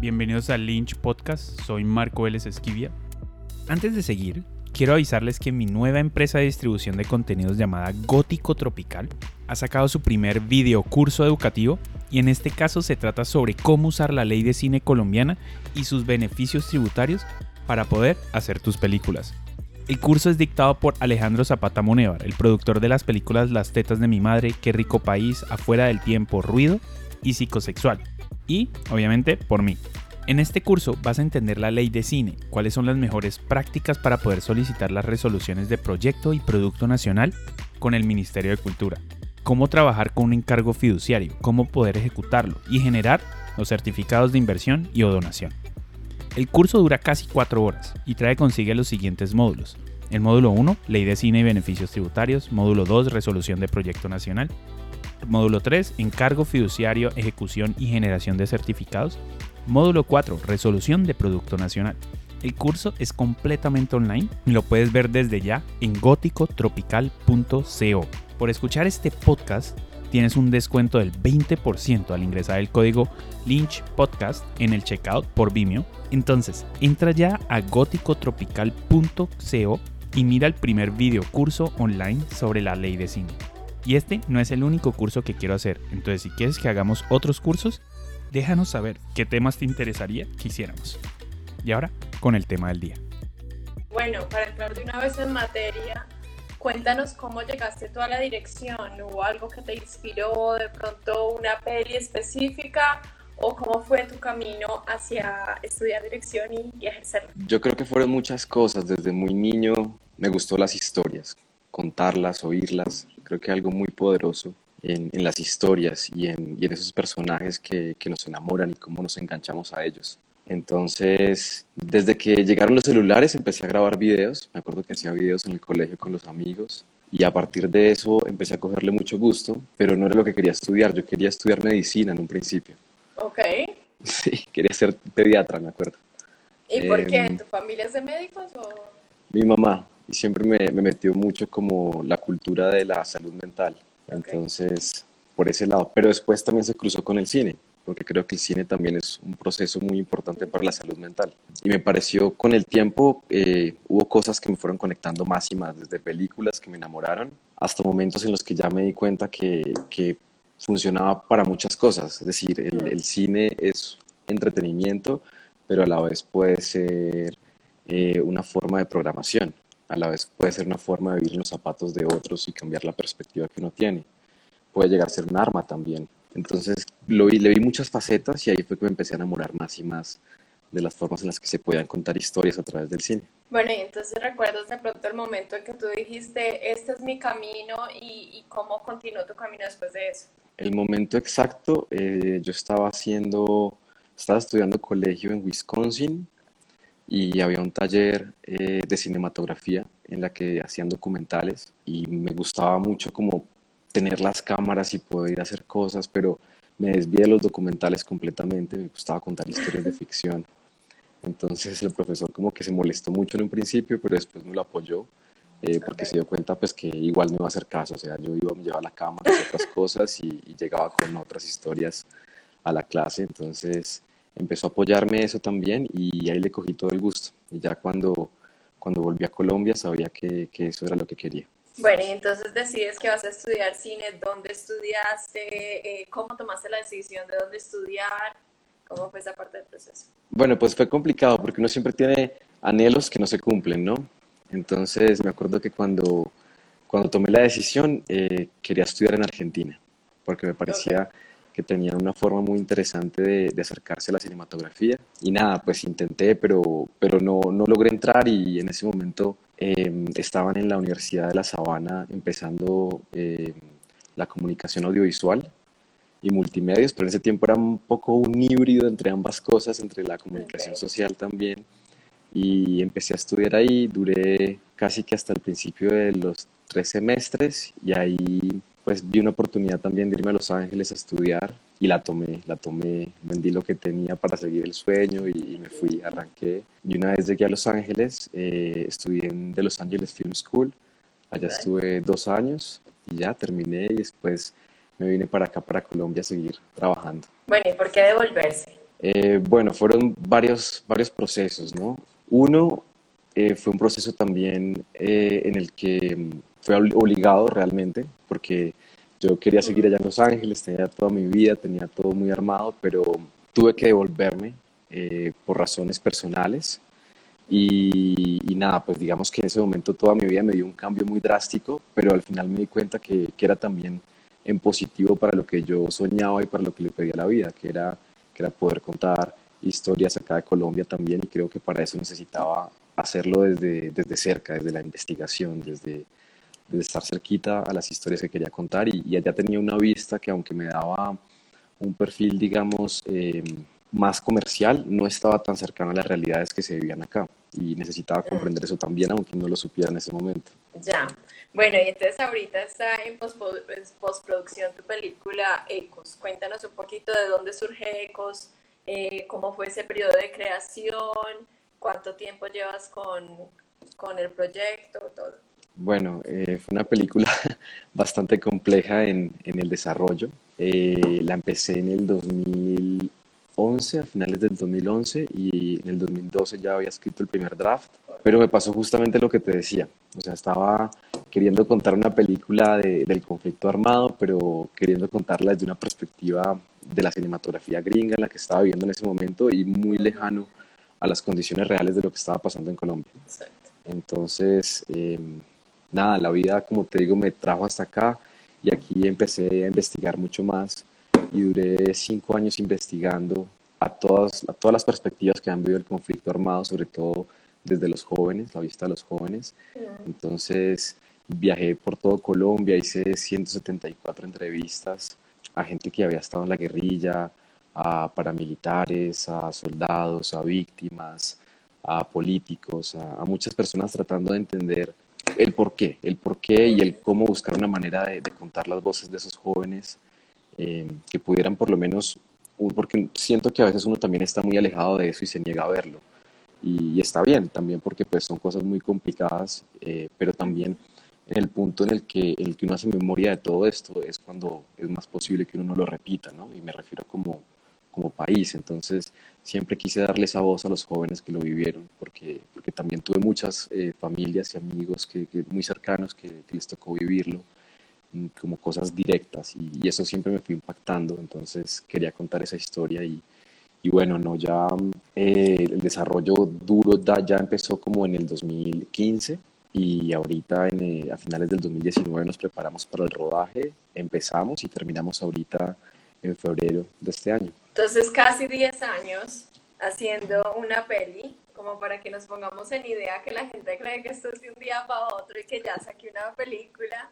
bienvenidos al Lynch Podcast, soy Marco Vélez Esquivia. Antes de seguir, quiero avisarles que mi nueva empresa de distribución de contenidos llamada Gótico Tropical ha sacado su primer video curso educativo y en este caso se trata sobre cómo usar la ley de cine colombiana y sus beneficios tributarios para poder hacer tus películas. El curso es dictado por Alejandro Zapata Monevar, el productor de las películas Las tetas de mi madre, Qué rico país, Afuera del tiempo, Ruido y Psicosexual. Y, obviamente, por mí. En este curso vas a entender la ley de cine, cuáles son las mejores prácticas para poder solicitar las resoluciones de proyecto y producto nacional con el Ministerio de Cultura, cómo trabajar con un encargo fiduciario, cómo poder ejecutarlo y generar los certificados de inversión y o donación. El curso dura casi 4 horas y trae consigo los siguientes módulos. El módulo 1, Ley de Cine y Beneficios Tributarios. Módulo 2, Resolución de Proyecto Nacional. Módulo 3, Encargo Fiduciario, Ejecución y Generación de Certificados. Módulo 4, Resolución de Producto Nacional. El curso es completamente online y lo puedes ver desde ya en góticotropical.co. Por escuchar este podcast tienes un descuento del 20% al ingresar el código Lynch Podcast en el checkout por Vimeo. Entonces, entra ya a góticotropical.co y mira el primer video curso online sobre la ley de cine. Y este no es el único curso que quiero hacer, entonces si quieres que hagamos otros cursos, déjanos saber qué temas te interesaría que hiciéramos. Y ahora, con el tema del día. Bueno, para entrar de una vez en materia, cuéntanos cómo llegaste tú a la dirección. ¿Hubo algo que te inspiró, de pronto una peli específica? ¿O cómo fue tu camino hacia estudiar dirección y, y ejercerlo? Yo creo que fueron muchas cosas. Desde muy niño me gustó las historias, contarlas, oírlas. Creo que algo muy poderoso en, en las historias y en, y en esos personajes que, que, nos enamoran y cómo nos enganchamos a ellos. Entonces, desde que llegaron los celulares empecé a grabar videos. Me acuerdo que hacía videos en el colegio con los amigos. Y a partir de eso empecé a cogerle mucho gusto, pero no era lo que quería estudiar. Yo quería estudiar medicina en un principio. Ok. Sí, quería ser pediatra, me acuerdo. ¿Y por qué? Em, ¿Tu familia es de médicos o...? Mi mamá, y siempre me, me metió mucho como la cultura de la salud mental. Entonces, por ese lado. Pero después también se cruzó con el cine, porque creo que el cine también es un proceso muy importante para la salud mental. Y me pareció con el tiempo, eh, hubo cosas que me fueron conectando más y más, desde películas que me enamoraron, hasta momentos en los que ya me di cuenta que, que funcionaba para muchas cosas. Es decir, el, el, cine es entretenimiento, pero a la vez puede ser eh, una forma de programación a la vez puede ser una forma de vivir en los zapatos de otros y cambiar la perspectiva que uno tiene. Puede llegar a ser un arma también. Entonces lo vi, le vi muchas facetas y ahí fue que me empecé a enamorar más y más de las formas en las que se podían contar historias a través del cine. Bueno, y entonces recuerdas de pronto el momento en que tú dijiste, este es mi camino y, y cómo continuó tu camino después de eso. El momento exacto, eh, yo estaba haciendo, estaba estudiando colegio en Wisconsin y había un taller eh, de cinematografía en la que hacían documentales y me gustaba mucho como tener las cámaras y poder hacer cosas, pero me desvié de los documentales completamente, me gustaba contar historias de ficción. Entonces el profesor como que se molestó mucho en un principio, pero después me lo apoyó eh, porque se dio cuenta pues que igual no iba a hacer caso, o sea, yo iba, me llevaba la cámara y otras cosas y, y llegaba con otras historias a la clase, entonces empezó a apoyarme eso también y ahí le cogí todo el gusto. Y ya cuando, cuando volví a Colombia sabía que, que eso era lo que quería. Bueno, y entonces decides que vas a estudiar cine, ¿dónde estudiaste? Eh, ¿Cómo tomaste la decisión de dónde estudiar? ¿Cómo fue esa parte del proceso? Bueno, pues fue complicado porque uno siempre tiene anhelos que no se cumplen, ¿no? Entonces me acuerdo que cuando, cuando tomé la decisión eh, quería estudiar en Argentina porque me parecía... Okay que tenían una forma muy interesante de, de, acercarse a la cinematografía. Y nada, pues intenté, pero, pero no, no logré entrar y en ese momento eh, estaban en la Universidad de La Sabana empezando eh, la comunicación audiovisual y multimedios, pero en ese tiempo era un poco un híbrido entre ambas cosas, entre la comunicación okay. social también. Y empecé a estudiar ahí, duré casi que hasta el principio de los tres semestres y ahí pues vi una oportunidad también de irme a Los Ángeles a estudiar y la tomé, la tomé, vendí lo que tenía para seguir el sueño y, y me fui, arranqué. Y una vez llegué a Los Ángeles, eh, estudié en The Los Angeles Film School, allá estuve dos años y ya terminé y después me vine para acá, para Colombia, a seguir trabajando. Bueno, ¿y por qué devolverse? Eh, bueno, fueron varios, varios procesos, ¿no? Uno eh, fue un proceso también eh, en el que mm, fue obligado realmente, porque yo quería seguir allá en Los Ángeles, tenía toda mi vida, tenía todo muy armado, pero tuve que devolverme por razones personales. Y, nada, pues digamos que en ese momento toda mi vida me dio un cambio muy drástico, pero al final me di cuenta que, que era también en positivo para lo que yo soñaba y para lo que le pedía a la vida, que era, que era poder contar historias acá de Colombia también y creo que para eso necesitaba hacerlo desde, desde cerca, desde la investigación, desde, desde estar cerquita a las historias que quería contar y, allá tenía una vista que aunque me daba un perfil, digamos, eh, más comercial, no estaba tan cercano a las realidades que se vivían acá y necesitaba comprender eso también, aunque no lo supiera en ese momento. Ya, bueno, y entonces ahorita está en postproducción tu película Ecos. Cuéntanos un poquito de dónde surge Ecos, eh, cómo fue ese periodo de creación, cuánto tiempo llevas con, con el proyecto, todo. Bueno, eh, fue una película bastante compleja en, en el desarrollo. Eh, la empecé en el 2000 a finales del 2011, y en el 2012 ya había escrito el primer draft, pero me pasó justamente lo que te decía. O sea, estaba queriendo contar una película del conflicto armado, pero queriendo contarla desde una perspectiva de la cinematografía gringa en la que estaba viviendo en ese momento y muy lejano a las condiciones reales de lo que estaba pasando en Colombia. Entonces, em, nada, la vida, como te digo, me trajo hasta acá y aquí empecé a investigar mucho más y duré cinco años investigando a todas, a todas las perspectivas que han vivido el conflicto armado, sobre todo desde los jóvenes, la vista de los jóvenes. Entonces viajé por todo Colombia, hice 174 entrevistas a gente que había estado en la guerrilla, a paramilitares, a soldados, a víctimas, a políticos, a, muchas personas tratando de entender el por qué, el por qué y el cómo buscar una manera de, contar las voces de esos jóvenes eh, que pudieran por lo menos, porque siento que a veces uno también está muy alejado de eso y se niega a verlo. Y, está bien también porque pues son cosas muy complicadas, eh, pero también en el punto en el, que, el que uno hace memoria de todo esto es cuando es más posible que uno no lo repita, ¿no? Y me refiero como, como país. Entonces, siempre quise darle esa voz a los jóvenes que lo vivieron, porque, porque también tuve muchas eh, familias y amigos que, muy cercanos que, les tocó vivirlo como cosas directas y, eso siempre me fue impactando, entonces quería contar esa historia y, y bueno, no, ya eh, el desarrollo duro ya empezó como en el 2015 y ahorita en, eh, a finales del 2019 nos preparamos para el rodaje, empezamos y terminamos ahorita en febrero de este año. Entonces casi 10 años haciendo una peli, como para que nos pongamos en idea que la gente cree que esto es de un día para otro y que ya saqué una película.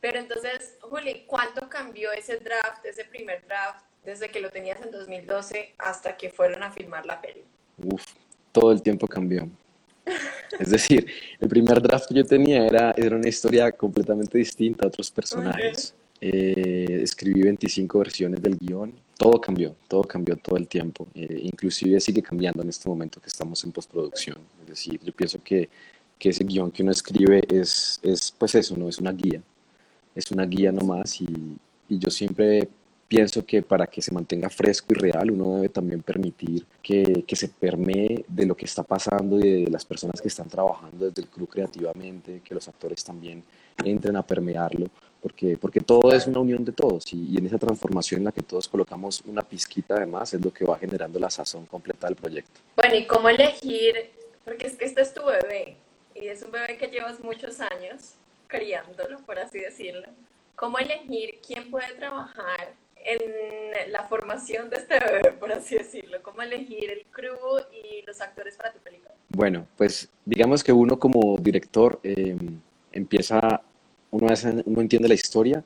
Pero entonces, Juli, ¿cuánto cambió ese draft, ese primer draft, desde que lo tenías en 2012 hasta que fueron a filmar la peli? Uf, todo el tiempo cambió. Es decir, el primer draft que yo tenía era, era una historia completamente distinta a otros personajes. Eh, escribí 25 versiones del guion. Todo cambió, todo cambió todo el tiempo. Eh, inclusive sigue cambiando en este momento que estamos en postproducción. Es decir, yo pienso que, que ese guion que uno escribe es, es, pues eso, ¿no? Es una guía es una guía nomás y, y yo siempre pienso que para que se mantenga fresco y real uno debe también permitir que, que, se permee de lo que está pasando y de las personas que están trabajando desde el crew creativamente, que los actores también entren a permearlo, porque, porque todo es una unión de todos y, y en esa transformación en la que todos colocamos una pizquita además es lo que va generando la sazón completa del proyecto. Bueno, ¿y cómo elegir? Porque es que este es tu bebé y es un bebé que llevas muchos años criándolo, por así decirlo. ¿Cómo elegir quién puede trabajar en la formación de este bebé, por así decirlo? ¿Cómo elegir el crew y los actores para tu película? Bueno, pues digamos que uno como director em, empieza, uno, uno entiende la historia,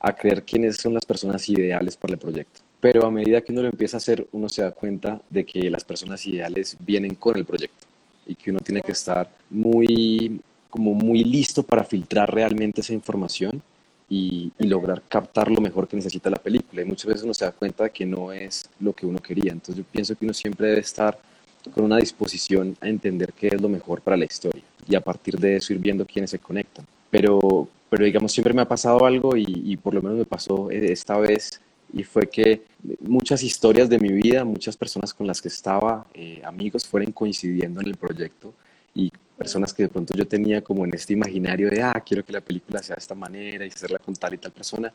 a creer quiénes son las personas ideales para el proyecto. Pero a medida que uno lo empieza a hacer, uno se da cuenta de que las personas ideales vienen con el proyecto y que uno tiene que estar muy como muy listo para filtrar realmente esa información y, lograr captar lo mejor que necesita la película. Y muchas veces uno se da cuenta de que no es lo que uno quería. Entonces yo pienso que uno siempre debe estar con una disposición a entender qué es lo mejor para la historia y a partir de eso ir viendo quiénes se conectan. Pero, pero digamos, siempre me ha pasado algo y, por lo menos me pasó esta vez y fue que muchas historias de mi vida, muchas personas con las que estaba, eh, amigos, fueron coincidiendo en el proyecto y personas que de pronto yo tenía como en este imaginario de, ah, quiero que la película sea de esta manera y hacerla con tal y tal persona,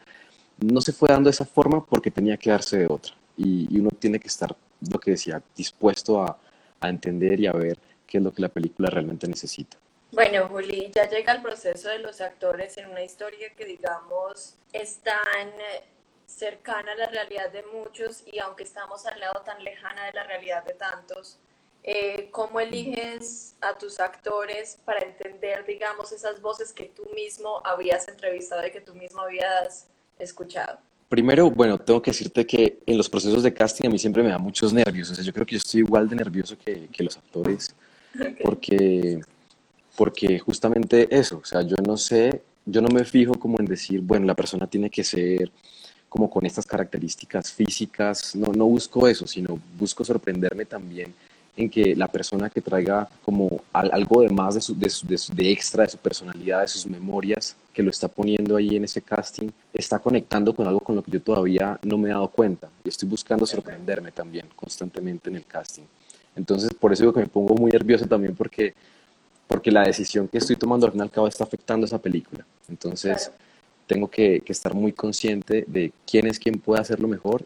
no se fue dando de esa forma porque tenía que darse de otra. Y, uno tiene que estar, lo que decía, dispuesto a, a entender y a ver qué es lo que la película realmente necesita. Bueno, Juli, ya llega el proceso de los actores en una historia que, digamos, es tan cercana a la realidad de muchos y aunque estamos al lado tan lejana de la realidad de tantos, eh, ¿cómo eliges a tus actores para entender, digamos, esas voces que tú mismo habías entrevistado y que tú mismo habías escuchado? Primero, bueno, tengo que decirte que en los procesos de casting a mí siempre me da muchos nervios. O sea, yo creo que yo estoy igual de nervioso que, que los actores. Porque, porque justamente eso, o sea, yo no sé, yo no me fijo como en decir, bueno, la persona tiene que ser como con estas características físicas, no, no busco eso, sino busco sorprenderme también en que la persona que traiga como algo de más de, su, de, extra de su personalidad, de sus memorias, que lo está poniendo ahí en ese casting, está conectando con algo con lo que yo todavía no me he dado cuenta. Y estoy buscando sorprenderme también constantemente en el casting. Entonces, por eso digo que me pongo muy nervioso también porque, porque la decisión que estoy tomando al fin y al cabo está afectando esa película. Entonces, tengo que, estar muy consciente de quién es quien puede hacerlo mejor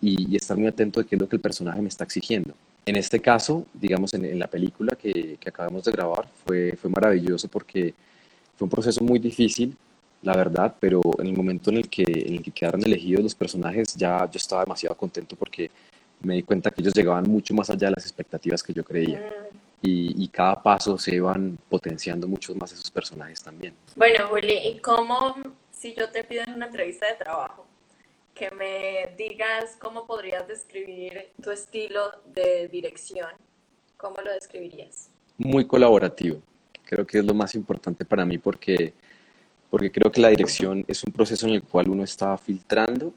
y, y estar muy atento de qué es lo que el personaje me está exigiendo. En este caso, digamos, en, la película que, acabamos de grabar, fue, fue maravilloso porque fue un proceso muy difícil, la verdad, pero en el momento en el que, en el que quedaron elegidos los personajes, ya yo estaba demasiado contento porque me di cuenta que ellos llegaban mucho más allá de las expectativas que yo creía. Mm. Y, y, cada paso se iban potenciando mucho más esos personajes también. Bueno, Juli, ¿y cómo, si yo te pido en una entrevista de trabajo, que me digas cómo podrías describir tu estilo de dirección. ¿Cómo lo describirías? Muy colaborativo. Creo que es lo más importante para mí porque, porque creo que la dirección es un proceso en el cual uno está filtrando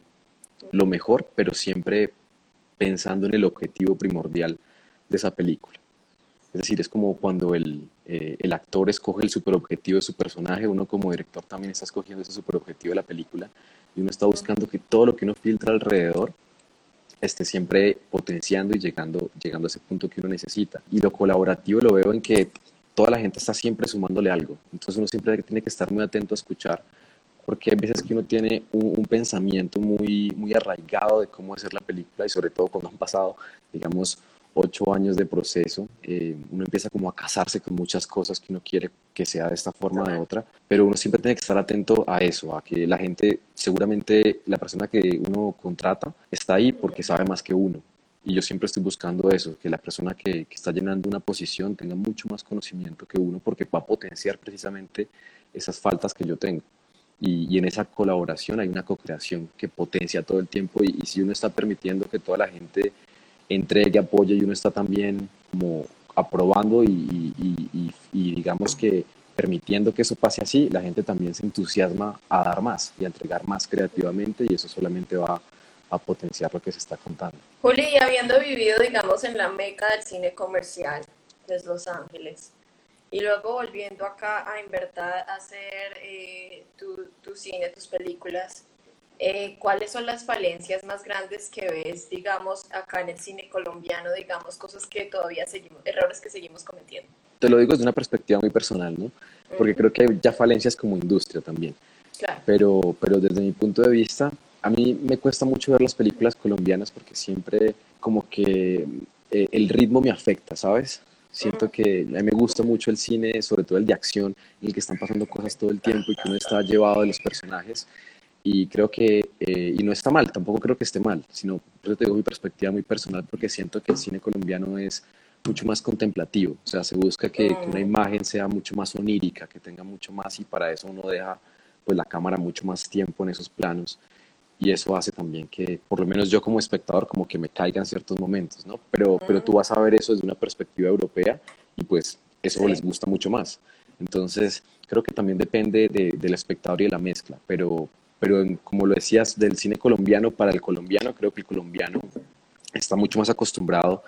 lo mejor, pero siempre pensando en el objetivo primordial de esa película. Es decir, es como cuando el, eh, el actor escoge el superobjetivo de su personaje, uno como director también está escogiendo ese superobjetivo de la película y uno está buscando que todo lo que uno filtra alrededor esté siempre potenciando y llegando, llegando a ese punto que uno necesita. Y lo colaborativo lo veo en que toda la gente está siempre sumándole algo. Entonces uno siempre tiene que estar muy atento a escuchar, porque hay veces que uno tiene un, un pensamiento muy, muy arraigado de cómo hacer la película y sobre todo cuando han pasado, digamos, ocho años de proceso, eh, uno empieza como a casarse con muchas cosas que uno quiere que sea de esta forma o de otra, pero uno siempre tiene que estar atento a eso, a que la gente, seguramente la persona que uno contrata está ahí porque sabe más que uno. Y yo siempre estoy buscando eso, que la persona que, que está llenando una posición tenga mucho más conocimiento que uno porque va a potenciar precisamente esas faltas que yo tengo. Y, y, en esa colaboración hay una co-creación que potencia todo el tiempo y, y, si uno está permitiendo que toda la gente entregue, apoye y uno está también como aprobando y, digamos que permitiendo que eso pase así, la gente también se entusiasma a dar más y a entregar más creativamente y eso solamente va a potenciar lo que se está contando. Juli, habiendo vivido, digamos, en la meca del cine comercial, desde Los Ángeles, y luego volviendo acá a en verdad hacer eh, tu, tu, cine, tus películas, eh, ¿cuáles son las falencias más grandes que ves, digamos, acá en el cine colombiano, digamos, cosas que todavía seguimos, errores que seguimos cometiendo? Te lo digo desde una perspectiva muy personal, ¿no? Porque creo que hay ya falencias como industria también. Claro. Pero, pero desde mi punto de vista, a mí me cuesta mucho ver las películas colombianas porque siempre como que eh, el ritmo me afecta, ¿sabes? Siento que a mí me gusta mucho el cine, sobre todo el de acción, en el que están pasando cosas todo el tiempo y que uno está llevado de los personajes y creo que, eh, y no está mal, tampoco creo que esté mal, sino yo te digo mi perspectiva muy personal porque siento que el cine colombiano es mucho más contemplativo, o sea, se busca que, una mm. imagen sea mucho más onírica, que tenga mucho más y para eso uno deja pues la cámara mucho más tiempo en esos planos y eso hace también que por lo menos yo como espectador como que me caiga en ciertos momentos, ¿no? Pero, pero tú mm. vas a ver eso desde una perspectiva europea y pues eso les gusta mucho más. Entonces, creo que también depende de, del espectador y de la mezcla, pero, pero como lo decías, del cine colombiano para el colombiano, creo que el colombiano está mucho más acostumbrado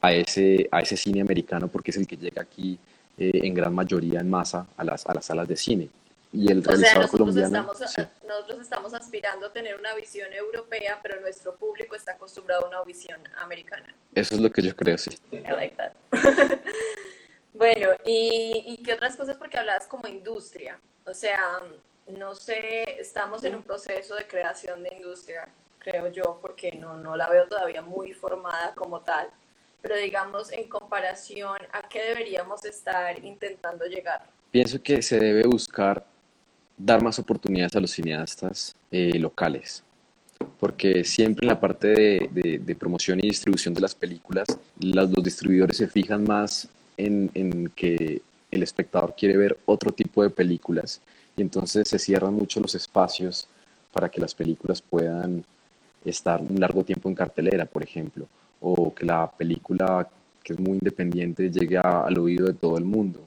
a ese, a ese cine americano porque es el que llega aquí eh, en gran mayoría en masa a las, a las salas de cine. y el O sea, nosotros colombiano, estamos, sí. nosotros estamos aspirando a tener una visión europea, pero nuestro público está acostumbrado a una visión americana. Eso es lo que yo creo, sí. I like that. Bueno, ¿y, y qué otras cosas? Porque hablabas como industria. O sea, no sé, estamos en un proceso de creación de industria, creo yo, porque no, no la veo todavía muy formada como tal. Pero digamos, en comparación, ¿a qué deberíamos estar intentando llegar? Pienso que se debe buscar dar más oportunidades a los cineastas eh, locales, porque siempre en la parte de, promoción y distribución de las películas, las- los distribuidores se fijan más en que el espectador quiere ver otro tipo de películas y entonces se cierran mucho los espacios para que las películas puedan estar un largo tiempo en cartelera, por ejemplo, o que la película que es muy independiente llegue a- al oído de todo el mundo.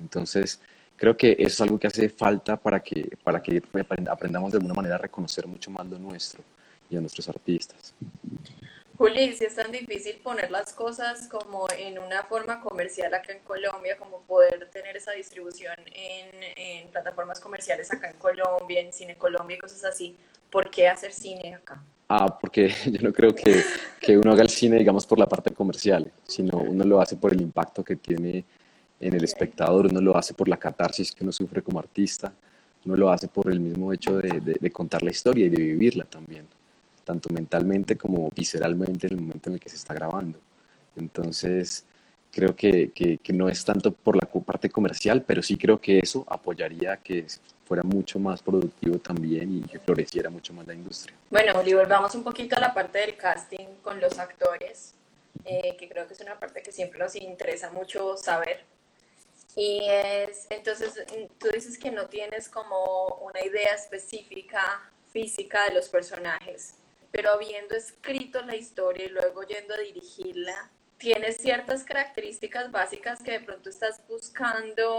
Entonces, creo que eso es algo que hace falta para que, para que aprend- aprendamos de alguna manera a reconocer mucho más lo nuestro y a nuestros artistas. Juli, si es tan difícil poner las cosas como en una forma comercial acá en Colombia, como poder tener esa distribución en, en plataformas comerciales acá en Colombia, en Cine Colombia y cosas así, ¿por qué hacer cine acá? Ah, porque yo no creo que, que uno haga el cine, digamos, por la parte comercial, sino uno lo hace por el impacto que tiene en el espectador, uno lo hace por la catarsis que uno sufre como artista, uno lo hace por el mismo hecho de, de- de contar la historia y de vivirla también, tanto mentalmente como visceralmente en el momento en el que se está grabando. Entonces, creo que, que- que no es tanto por la parte comercial, pero sí creo que eso apoyaría que fuera mucho más productivo también y que floreciera mucho más la industria. Bueno, y volvamos un poquito a la parte del casting con los actores, eh, que creo que es una parte que siempre nos interesa mucho saber. Y es, entonces, tú dices que no tienes como una idea específica física de los personajes, pero habiendo escrito la historia y luego yendo a dirigirla, ¿tienes ciertas características básicas que de pronto estás buscando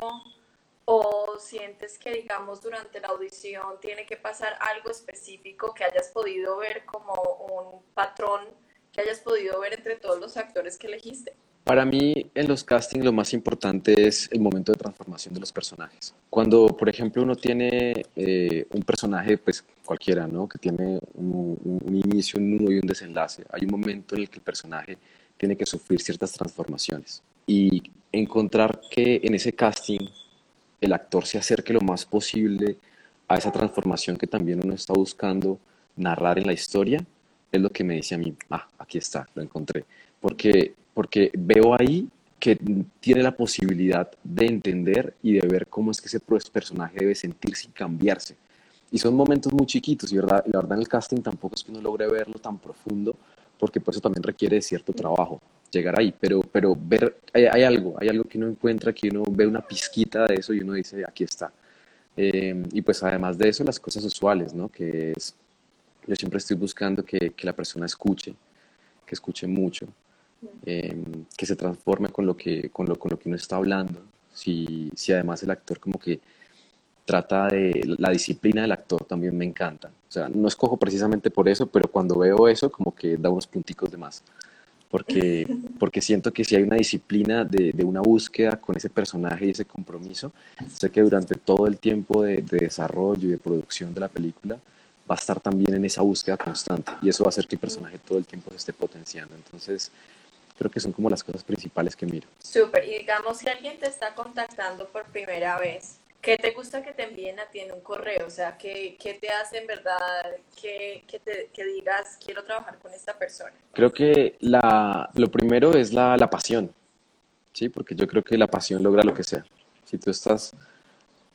o sientes que, digamos, durante la audición tiene que pasar algo específico que hayas podido ver como un patrón que hayas podido ver entre todos los actores que elegiste? Para mí, en los castings lo más importante es el momento de transformación de los personajes. Cuando, por ejemplo, uno tiene eh, un personaje, pues cualquiera, ¿no? Que tiene un, inicio, un nudo y un desenlace, hay un momento en el que el personaje tiene que sufrir ciertas transformaciones. Y encontrar que en ese casting el actor se acerque lo más posible a esa transformación que también uno está buscando narrar en la historia, es lo que me dice a mí, ah, aquí está, lo encontré. Porque, porque veo ahí que tiene la posibilidad de entender y de ver cómo es que ese personaje debe sentirse y cambiarse. Y son momentos muy chiquitos, y verdad, la verdad en el casting tampoco es que uno logre verlo tan profundo, porque por eso también requiere cierto trabajo llegar ahí, pero, pero ver, hay, hay algo, hay algo que uno encuentra, que uno ve una pizquita de eso y uno dice, aquí está. Eh, y pues además de eso, las cosas usuales, ¿no? Que es, yo siempre estoy buscando que, que la persona escuche, que escuche mucho, eh, que se transforme con lo que, con lo, con lo que uno está hablando. Si, si además el actor como que trata de la disciplina del actor también me encanta. O sea, no escojo precisamente por eso, pero cuando veo eso como que da unos punticos de más. Porque, porque siento que si hay una disciplina de, de una búsqueda con ese personaje y ese compromiso, sé que durante todo el tiempo de, de desarrollo y de producción de la película va a estar también en esa búsqueda constante y eso va a hacer que el personaje todo el tiempo se esté potenciando. Entonces, creo que son como las cosas principales que miro. Súper, y digamos si alguien te está contactando por primera vez, ¿qué te gusta que te envíen a ti en un correo? O sea, ¿qué, qué te hace en verdad que, que, digas, quiero trabajar con esta persona? Creo que la, lo primero es la, la pasión, ¿sí? Porque yo creo que la pasión logra lo que sea. Si tú estás,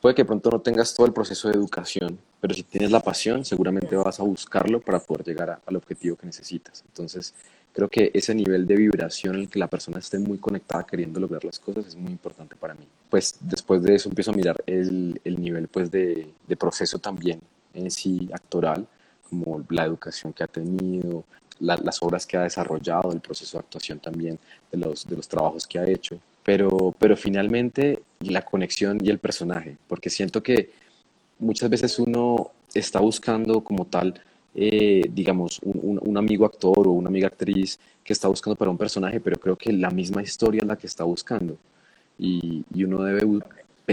puede que pronto no tengas todo el proceso de educación, pero si tienes la pasión, seguramente vas a buscarlo para poder llegar al objetivo que necesitas. Entonces, creo que ese nivel de vibración en el que la persona esté muy conectada queriendo lograr las cosas es muy importante para mí. Pues después de eso empiezo a mirar el, el nivel pues de, de proceso también en sí actoral, como la educación que ha tenido, la- las obras que ha desarrollado, el proceso de actuación también, de los, de los trabajos que ha hecho. Pero, pero finalmente la conexión y el personaje, porque siento que muchas veces uno está buscando como tal, eh, digamos, un, amigo actor o una amiga actriz que está buscando para un personaje, pero creo que la misma historia es la que está buscando. Y, uno debe bu-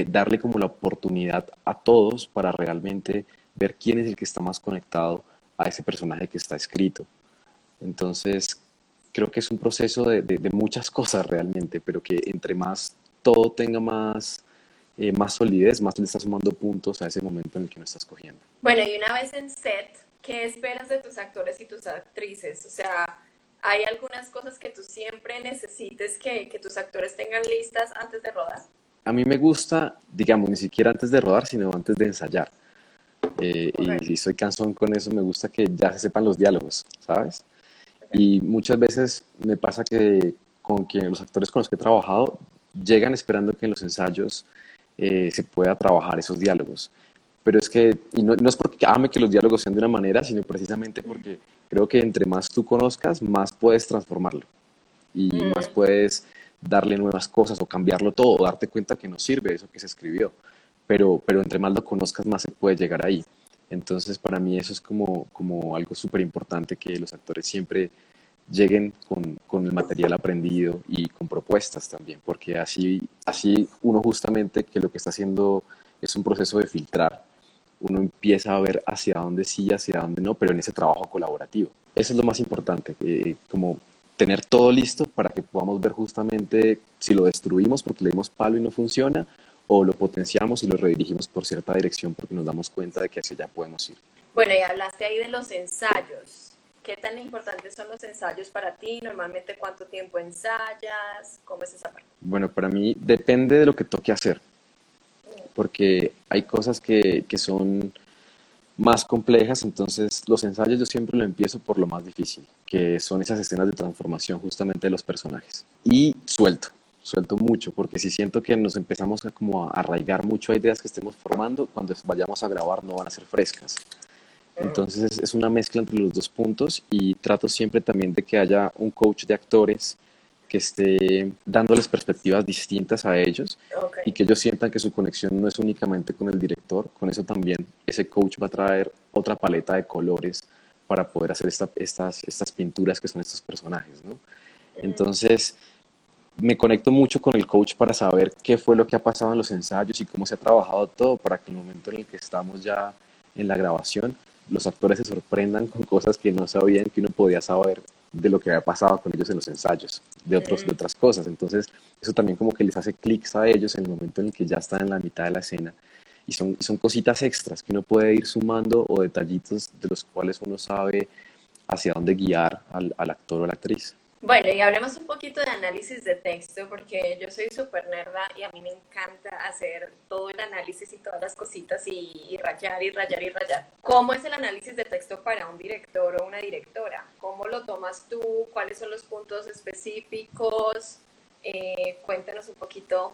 darle como la oportunidad a todos para realmente ver quién es el que está más conectado a ese personaje que está escrito. Entonces, creo que es un proceso de, de, muchas cosas realmente, pero que entre más todo tenga más, eh, más solidez, más le estás sumando puntos a ese momento en el que no estás cogiendo. Bueno, y una vez en set, ¿qué esperas de tus actores y tus actrices? O sea, ¿hay algunas cosas que tú siempre necesites que, que tus actores tengan listas antes de rodar? A mí me gusta, digamos, ni siquiera antes de rodar, sino antes de ensayar. Eh, y soy cansón con eso, me gusta que ya se sepan los diálogos, ¿sabes? Y muchas veces me pasa que con quien, los actores con los que he trabajado llegan esperando que en los ensayos eh, se pueda trabajar esos diálogos. Pero es que, y no, no, es porque ame que los diálogos sean de una manera, sino precisamente porque creo que entre más tú conozcas, más puedes transformarlo. Y mm. más puedes darle nuevas cosas o cambiarlo todo, o darte cuenta que no sirve eso que se escribió. Pero, pero entre más lo conozcas, más se puede llegar ahí. Entonces, para mí eso es como, como algo súper importante que los actores siempre lleguen con, con, el material aprendido y con propuestas también, porque así, así uno justamente que lo que está haciendo es un proceso de filtrar, uno empieza a ver hacia dónde sí, hacia dónde no, pero en ese trabajo colaborativo. Eso es lo más importante, eh, como tener todo listo para que podamos ver justamente si lo destruimos porque le dimos palo y no funciona, o lo potenciamos y lo redirigimos por cierta dirección porque nos damos cuenta de que hacia allá podemos ir. Bueno, y hablaste ahí de los ensayos. ¿Qué tan importantes son los ensayos para ti? Normalmente, ¿cuánto tiempo ensayas? ¿Cómo es esa parte? Bueno, para mí depende de lo que toque hacer, porque hay cosas que, que son más complejas, entonces los ensayos yo siempre lo empiezo por lo más difícil, que son esas escenas de transformación justamente de los personajes. Y suelto, suelto mucho, porque si siento que nos empezamos a como a arraigar mucho a ideas que estemos formando, cuando vayamos a grabar no van a ser frescas. Entonces es una mezcla entre los dos puntos y trato siempre también de que haya un coach de actores que esté dándoles perspectivas distintas a ellos y que ellos sientan que su conexión no es únicamente con el director, con eso también ese coach va a traer otra paleta de colores para poder hacer estas, estas pinturas que son estos personajes, ¿no? Entonces, me conecto mucho con el coach para saber qué fue lo que ha pasado en los ensayos y cómo se ha trabajado todo para que en el momento en el que estamos ya en la grabación, los actores se sorprendan con cosas que no sabían que uno podía saber de lo que había pasado con ellos en los ensayos, de, otros, de otras cosas. Entonces, eso también como que les hace clics a ellos en el momento en el que ya están en la mitad de la escena. Y son, son cositas extras que uno puede ir sumando o detallitos de los cuales uno sabe hacia dónde guiar al, al actor o la actriz. Bueno, y hablemos un poquito de análisis de texto, porque yo soy súper nerda y a mí me encanta hacer todo el análisis y todas las cositas y, rayar y rayar y rayar. ¿Cómo es el análisis de texto para un director o una directora? ¿Cómo lo tomas tú? ¿Cuáles son los puntos específicos? Eh, cuéntanos un poquito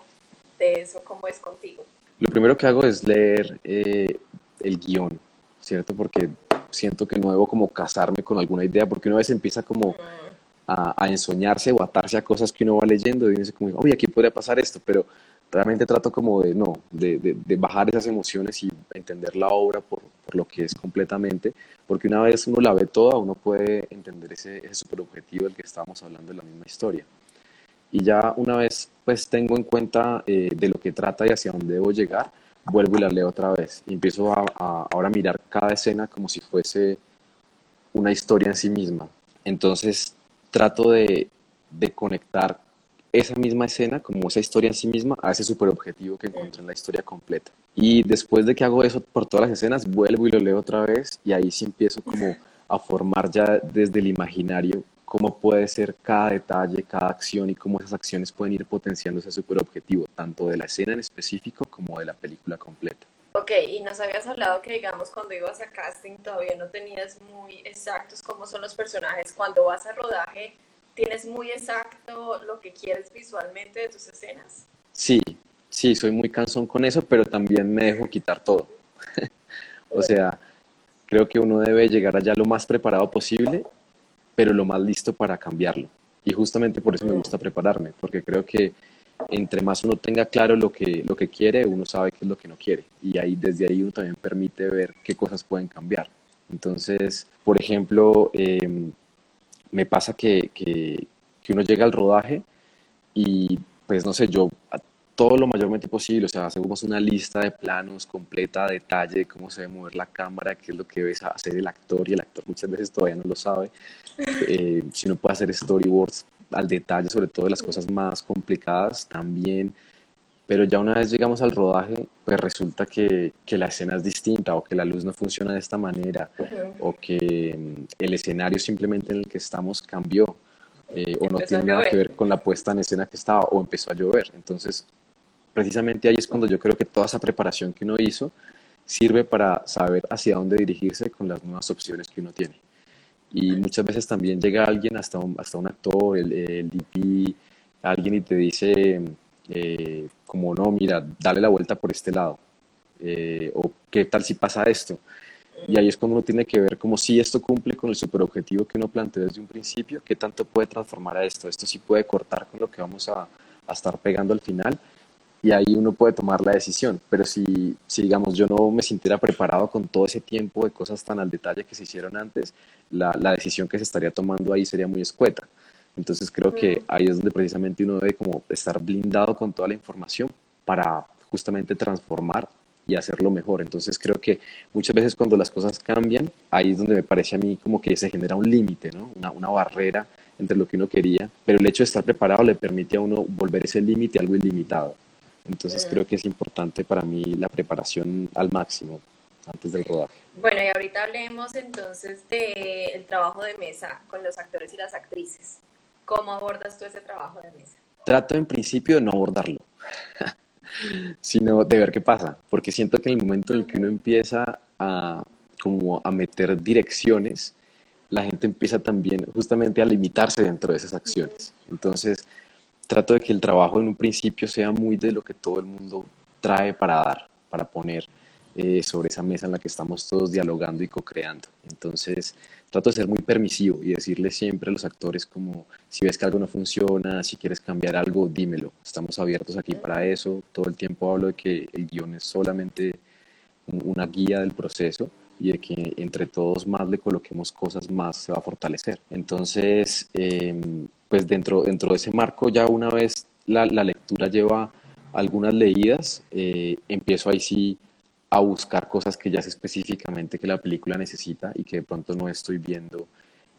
de eso, cómo es contigo. Lo primero que hago es leer eh, el guion, ¿cierto? Porque siento que no debo como casarme con alguna idea, porque una vez empieza como a, a, ensoñarse o atarse a cosas que uno va leyendo y dice como, oye, aquí podría pasar esto, pero realmente trato como de, no, de, de, bajar esas emociones y entender la obra por, por, lo que es completamente, porque una vez uno la ve toda, uno puede entender ese, ese super objetivo del que estábamos hablando de la misma historia. Y ya una vez pues tengo en cuenta eh, de lo que trata y hacia dónde debo llegar, vuelvo y la leo otra vez y empiezo a ahora a mirar cada escena como si fuese una historia en sí misma. Entonces trato de, de, conectar esa misma escena, como esa historia en sí misma, a ese super objetivo que encuentro en la historia completa. Y después de que hago eso por todas las escenas, vuelvo y lo leo otra vez y ahí sí empiezo como a formar ya desde el imaginario cómo puede ser cada detalle, cada acción y cómo esas acciones pueden ir potenciando ese super objetivo, tanto de la escena en específico como de la película completa. Ok, y nos habías hablado que, digamos, cuando ibas a casting todavía no tenías muy exactos cómo son los personajes. Cuando vas a rodaje, ¿tienes muy exacto lo que quieres visualmente de tus escenas? Sí, sí, soy muy cansón con eso, pero también me dejo quitar todo. o sea, creo que uno debe llegar allá lo más preparado posible, pero lo más listo para cambiarlo. Y justamente por eso me gusta prepararme, porque creo que entre más uno tenga claro lo que, lo que quiere, uno sabe qué es lo que no quiere. Y ahí, desde ahí uno también permite ver qué cosas pueden cambiar. Entonces, por ejemplo, em, me pasa que, que, que, uno llega al rodaje y, pues, no sé, yo todo lo mayormente posible, o sea, hacemos una lista de planos completa, detalle de cómo se debe mover la cámara, qué es lo que debe hacer el actor y el actor muchas veces todavía no lo sabe. Eh, si no puede hacer storyboards al detalle, sobre todo de las cosas más complicadas, también. Pero ya una vez llegamos al rodaje, pues resulta que, que la escena es distinta o que la luz no funciona de esta manera o que mm, el escenario simplemente en el que estamos cambió. Eh, o no tiene nada que ver con la puesta en escena que estaba o empezó a llover. Entonces, precisamente ahí es cuando yo creo que toda esa preparación que uno hizo sirve para saber hacia dónde dirigirse con las nuevas opciones que uno tiene. Y muchas veces también llega alguien, hasta un, hasta un actor, el, el DP, alguien y te dice, eh, como no, mira, dale la vuelta por este lado. Eh, o qué tal si pasa esto. Y ahí es cuando uno tiene que ver como si esto cumple con el superobjetivo que uno planteó desde un principio, qué tanto puede transformar a esto. Esto sí puede cortar con lo que vamos a, a estar pegando al final y ahí uno puede tomar la decisión. Pero si, si, digamos, yo no me sintiera preparado con todo ese tiempo de cosas tan al detalle que se hicieron antes, la, la decisión que se estaría tomando ahí sería muy escueta. Entonces creo que ahí es donde precisamente uno debe como estar blindado con toda la información para justamente transformar y hacerlo mejor. Entonces creo que muchas veces cuando las cosas cambian, ahí es donde me parece a mí como que se genera un límite, ¿no? una, una barrera entre lo que uno quería, pero el hecho de estar preparado le permite a uno volver ese límite algo ilimitado. Entonces creo que es importante para mí la preparación al máximo antes del rodaje. Bueno, y ahorita hablemos entonces del trabajo de mesa con los actores y las actrices. ¿Cómo abordas tú ese trabajo de mesa? Trato en principio de no abordarlo, sino de ver qué pasa, porque siento que en el momento en el que uno empieza a, como a meter direcciones, la gente empieza también justamente a limitarse dentro de esas acciones. Entonces, trato de que el trabajo en un principio sea muy de lo que todo el mundo trae para dar, para poner eh, sobre esa mesa en la que estamos todos dialogando y co-creando. Entonces, trato de ser muy permisivo y decirle siempre a los actores como, si ves que algo no funciona, si quieres cambiar algo, dímelo. Estamos abiertos aquí para eso. Todo el tiempo hablo de que el guion es solamente una guía del proceso y de que entre todos más le coloquemos cosas más se va a fortalecer. Entonces, em, pues dentro, dentro de ese marco ya una vez la, la lectura lleva algunas leídas, eh, empiezo ahí sí a buscar cosas que ya sé específicamente que la película necesita y que de pronto no estoy viendo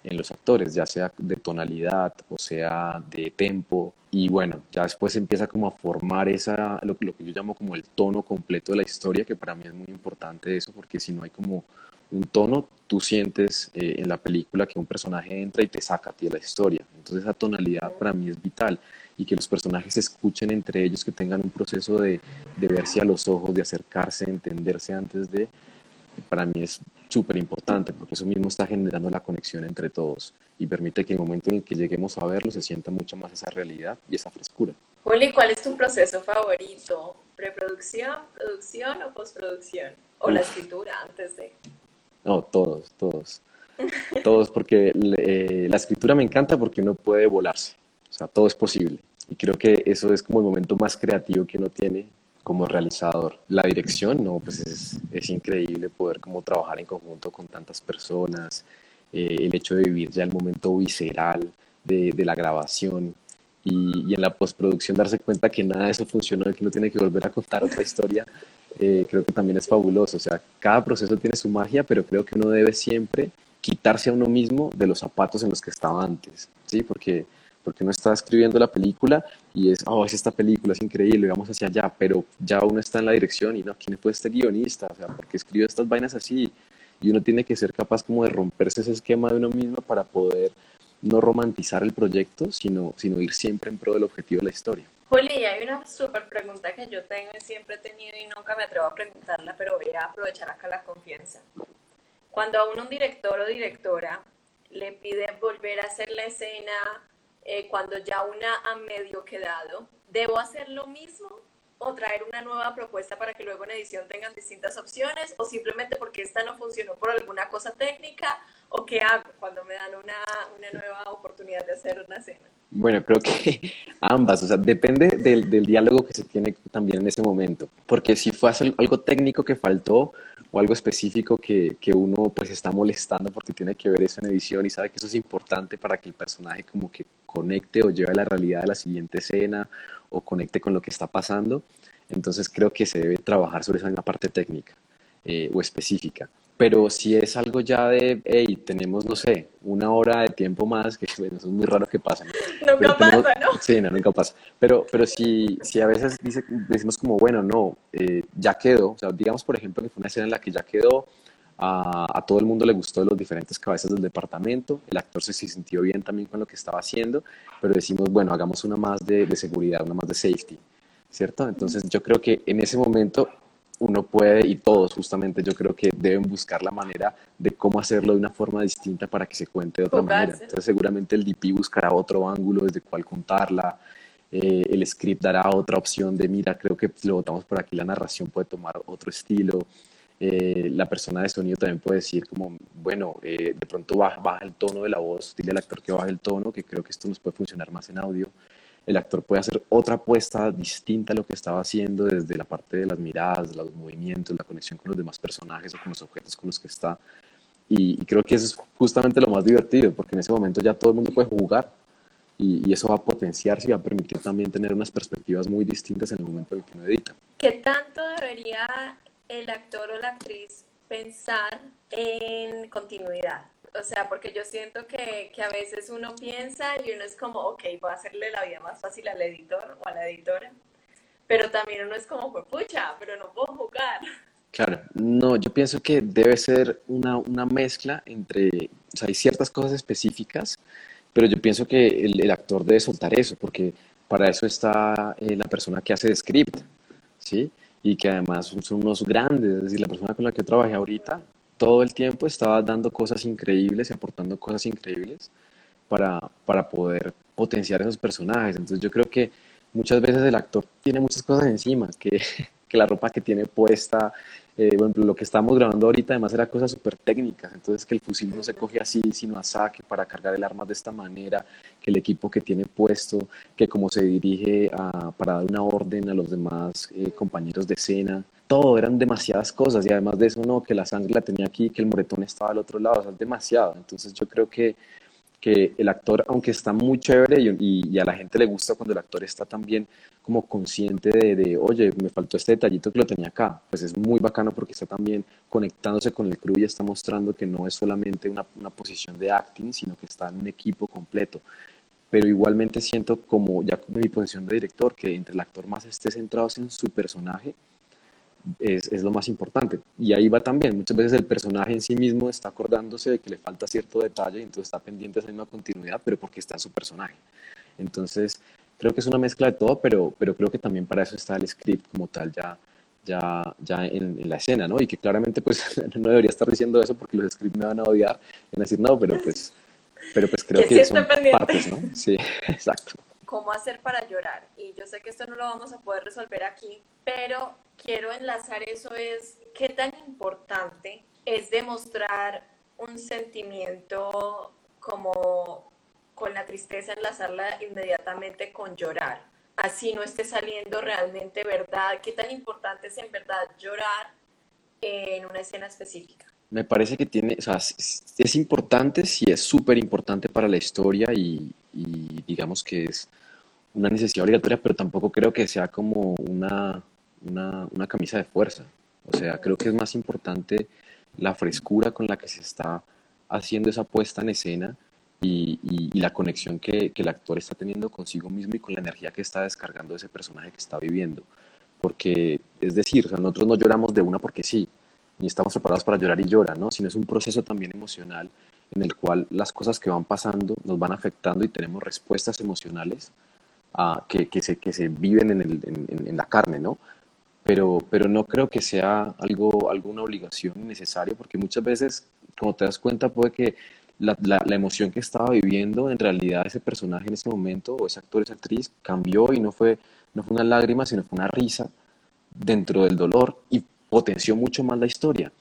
en los actores, ya sea de tonalidad o sea de tempo. Y bueno, ya después empieza como a formar esa, lo, lo que yo llamo como el tono completo de la historia, que para mí es muy importante eso, porque si no hay como un tono, tú sientes eh, en la película que un personaje entra y te saca a ti de la historia. Entonces esa tonalidad para mí es vital y que los personajes se escuchen entre ellos, que tengan un proceso de, de verse a los ojos, de acercarse, entenderse antes de, para mí es súper importante porque eso mismo está generando la conexión entre todos y permite que en el momento en el que lleguemos a verlo se sienta mucho más esa realidad y esa frescura. Juli, ¿cuál es tu proceso favorito? ¿Preproducción, producción o postproducción? ¿O la escritura antes de? No, todos, todos. Todos, porque eh, la escritura me encanta porque uno puede volarse. O sea, todo es posible. Y creo que eso es como el momento más creativo que uno tiene como realizador. La dirección, no, pues es, es increíble poder como trabajar en conjunto con tantas personas. Eh, el hecho de vivir ya el momento visceral de, de la grabación y, y, en la postproducción darse cuenta que nada de eso funcionó y que uno tiene que volver a contar otra historia eh, creo que también es fabuloso. O sea, cada proceso tiene su magia, pero creo que uno debe siempre quitarse a uno mismo de los zapatos en los que estaba antes, ¿sí? Porque, porque uno está escribiendo la película y es, oh, es esta película, es increíble, vamos hacia allá, pero ya uno está en la dirección y no, ¿quién fue este guionista? O sea, porque escribió estas vainas así? Y uno tiene que ser capaz como de romperse ese esquema de uno mismo para poder no romantizar el proyecto, sino, sino ir siempre en pro del objetivo de la historia. Juli, hay una súper pregunta que yo tengo y siempre he tenido y nunca me atrevo a preguntarla, pero voy a aprovechar acá la confianza. Cuando a uno un director o directora le pide volver a hacer la escena eh, cuando ya una ha medio quedado, ¿debo hacer lo mismo o traer una nueva propuesta para que luego en edición tengan distintas opciones o simplemente porque esta no funcionó por alguna cosa técnica o qué hago cuando me dan una, una nueva oportunidad de hacer una escena? Bueno, creo que ambas, o sea, depende del, del, diálogo que se tiene también en ese momento, porque si fue algo técnico que faltó o algo específico que, que, uno pues está molestando porque tiene que ver eso en edición y sabe que eso es importante para que el personaje como que conecte o lleve la realidad de la siguiente escena o conecte con lo que está pasando. Entonces creo que se debe trabajar sobre esa misma parte técnica eh, o específica. Pero si es algo ya de, hey, tenemos, no sé, una hora de tiempo más, que bueno, eso es muy raro que pase. Nunca pasa, ¿no? Sí, no, nunca pasa. Pero, pero si, si a veces dice, decimos como, bueno, no, eh, ya quedó, o sea, digamos, por ejemplo, que fue una escena en la que ya quedó, a, a, todo el mundo le gustó de los diferentes cabezas del departamento, el actor se sintió bien también con lo que estaba haciendo, pero decimos, bueno, hagamos una más de, de seguridad, una más de safety, ¿cierto? Entonces yo creo que en ese momento uno puede, y todos justamente yo creo que deben buscar la manera de cómo hacerlo de una forma distinta para que se cuente de otra manera. Entonces seguramente el DP buscará otro ángulo desde cual contarla, eh, el script dará otra opción de, mira, creo que si lo votamos por aquí, la narración puede tomar otro estilo. Eh, la persona de sonido también puede decir como, bueno, eh, de pronto baja, baja, el tono de la voz, dile al actor que baje el tono, que creo que esto nos puede funcionar más en audio el actor puede hacer otra apuesta distinta a lo que estaba haciendo desde la parte de las miradas, los movimientos, la conexión con los demás personajes o con los objetos con los que está. Y, creo que eso es justamente lo más divertido, porque en ese momento ya todo el mundo puede jugar y, eso va a potenciarse y va a permitir también tener unas perspectivas muy distintas en el momento en el que uno edita. ¿Qué tanto debería el actor o la actriz pensar en continuidad? O sea, porque yo siento que, que, a veces uno piensa y uno es como, ok, voy a hacerle la vida más fácil al editor o a la editora. Pero también uno es como, pues pucha, pero no puedo jugar. Claro, no, yo pienso que debe ser una, una mezcla entre, o sea, hay ciertas cosas específicas, pero yo pienso que el, el actor debe soltar eso, porque para eso está eh, la persona que hace el script, ¿sí? Y que además son, unos grandes, es decir, la persona con la que yo trabajé ahorita todo el tiempo estaba dando cosas increíbles y aportando cosas increíbles para, para poder potenciar esos personajes. Entonces yo creo que muchas veces el actor tiene muchas cosas encima, que, que la ropa que tiene puesta, eh, bueno, lo que estamos grabando ahorita además era cosas súper técnicas, entonces que el fusil no se coge así, sino a saque para cargar el arma de esta manera, que el equipo que tiene puesto, que como se dirige a, para dar una orden a los demás eh, compañeros de escena, todo, eran demasiadas cosas y además de eso, no, que la sangre la tenía aquí, que el moretón estaba al otro lado, o sea, es demasiado. Entonces yo creo que, que el actor, aunque está muy chévere y, y, a la gente le gusta cuando el actor está también como consciente de, de, oye, me faltó este detallito que lo tenía acá, pues es muy bacano porque está también conectándose con el crew y está mostrando que no es solamente una, una posición de acting, sino que está en un equipo completo. Pero igualmente siento como ya mi posición de director, que entre el actor más esté centrado en su personaje, es, es, lo más importante. Y ahí va también, muchas veces el personaje en sí mismo está acordándose de que le falta cierto detalle y entonces está pendiente de esa misma continuidad, pero porque está en su personaje. Entonces, creo que es una mezcla de todo, pero, pero creo que también para eso está el script como tal ya, ya, ya en, en la escena, ¿no? Y que claramente pues no debería estar diciendo eso porque los scripts me van a odiar en decir, no, pero pues, pero pues creo que, que son partes, ¿no? Sí, exacto cómo hacer para llorar. Y yo sé que esto no lo vamos a poder resolver aquí, pero quiero enlazar eso es qué tan importante es demostrar un sentimiento como con la tristeza, enlazarla inmediatamente con llorar. Así no esté saliendo realmente verdad. ¿Qué tan importante es en verdad llorar en una escena específica? Me parece que tiene, o sea, es, importante, sí es súper importante para la historia y, y digamos que es una necesidad obligatoria, pero tampoco creo que sea como una, una, una, camisa de fuerza. O sea, creo que es más importante la frescura con la que se está haciendo esa puesta en escena y, y, la conexión que, que, el actor está teniendo consigo mismo y con la energía que está descargando ese personaje que está viviendo. Porque, es decir, o sea, nosotros no lloramos de una porque sí, ni estamos preparados para llorar y llorar, ¿no? Sino es un proceso también emocional en el cual las cosas que van pasando nos van afectando y tenemos respuestas emocionales que, que, se, que se viven en, el, en, en, la carne, ¿no? Pero, pero no creo que sea algo, alguna obligación necesaria, porque muchas veces, como te das cuenta, puede que la, la, la, emoción que estaba viviendo, en realidad ese personaje en ese momento, o ese actor, esa actriz, cambió y no fue, no fue una lágrima, sino fue una risa dentro del dolor y potenció mucho más la historia.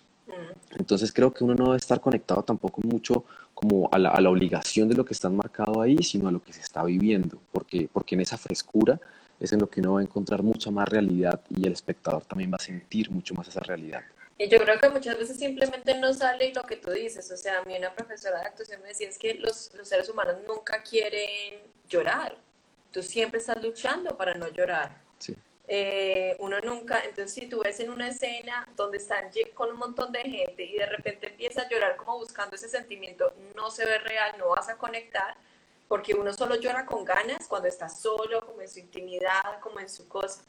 Entonces creo que uno no debe estar conectado tampoco mucho como a la, a la, obligación de lo que está marcado ahí, sino a lo que se está viviendo, porque, porque en esa frescura es en lo que uno va a encontrar mucha más realidad y el espectador también va a sentir mucho más esa realidad. Y yo creo que muchas veces simplemente no sale lo que tú dices. O sea, a mí una profesora de actuación me decía es que los, los seres humanos nunca quieren llorar. Tú siempre estás luchando para no llorar. Sí. Eh, uno nunca, entonces si tú ves en una escena donde están con un montón de gente y de repente empieza a llorar como buscando ese sentimiento, no se ve real, no vas a conectar, porque uno solo llora con ganas cuando está solo, como en su intimidad, como en su cosa.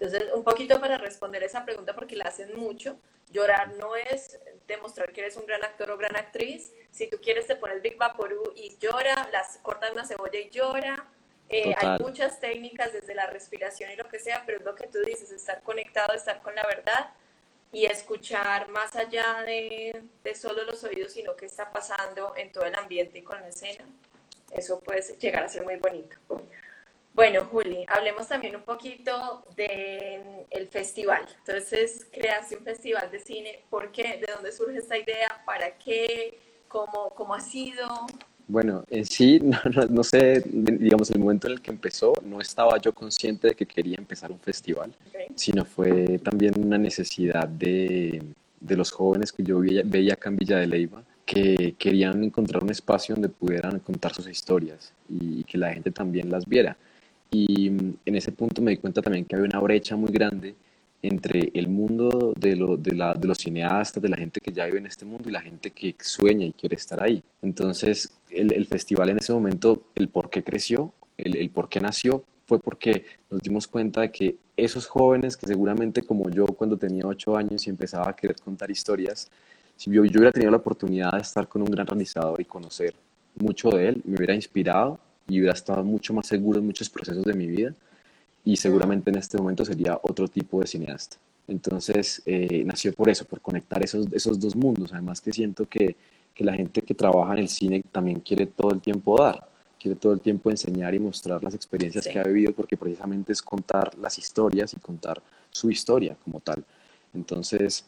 Entonces, un poquito para responder esa pregunta, porque la hacen mucho, llorar no es demostrar que eres un gran actor o gran actriz. Si tú quieres, te pones Big Vaporú y llora, las cortas una cebolla y llora. Eh, hay muchas técnicas desde la respiración y lo que sea, pero es lo que tú dices, estar conectado, estar con la verdad y escuchar más allá de, de solo los oídos, sino qué está pasando en todo el ambiente y con la escena. Eso puede llegar a ser muy bonito. Bueno, Juli, hablemos también un poquito del festival. Entonces, creaste un festival de cine. ¿Por qué? ¿De dónde surge esta idea? ¿Para qué? ¿Cómo, cómo ha sido? Bueno, en sí, no, no, sé, digamos, el momento en el que empezó, no estaba yo consciente de que quería empezar un festival, sino fue también una necesidad de, de los jóvenes que yo veía, veía acá en Villa de Leyva, que querían encontrar un espacio donde pudieran contar sus historias y que la gente también las viera. Y mm, en ese punto me di cuenta también que había una brecha muy grande entre el mundo de, de, la, de, los cineastas, de la gente que ya vive en este mundo y la gente que sueña y quiere estar ahí. Entonces, el, el festival en ese momento, el por qué creció, el, el, por qué nació, fue porque nos dimos cuenta de que esos jóvenes que seguramente como yo cuando tenía ocho años y empezaba a querer contar historias, si yo, yo hubiera tenido la oportunidad de estar con un gran realizador y conocer mucho de él, me hubiera inspirado y hubiera estado mucho más seguro en muchos procesos de mi vida y seguramente en este momento sería otro tipo de cineasta. Entonces eh, nació por eso, por conectar esos, esos dos mundos. Además que siento que, que, la gente que trabaja en el cine también quiere todo el tiempo dar, quiere todo el tiempo enseñar y mostrar las experiencias que ha vivido porque precisamente es contar las historias y contar su historia como tal. Entonces,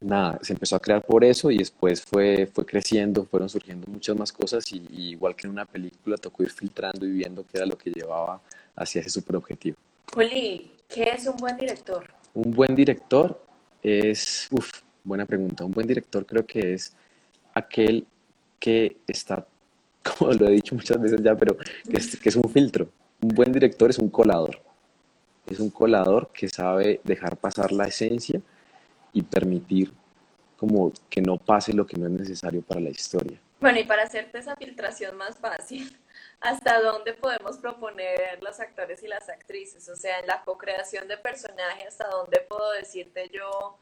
nada, se empezó a crear por eso y después fue, fue creciendo, fueron surgiendo muchas más cosas y, igual que en una película tocó ir filtrando y viendo qué era lo que llevaba hacia ese super objetivo. Juli, ¿qué es un buen director? Un buen director es, uff, buena pregunta, un buen director creo que es aquel que está, como lo he dicho muchas veces ya, pero que es, que es un filtro. Un buen director es un colador. Es un colador que sabe dejar pasar la esencia y permitir como que no pase lo que no es necesario para la historia. Bueno, y para hacerte esa filtración más fácil, ¿hasta dónde podemos proponer los actores y las actrices? O sea, en la co-creación de personaje, ¿hasta dónde puedo decirte yo,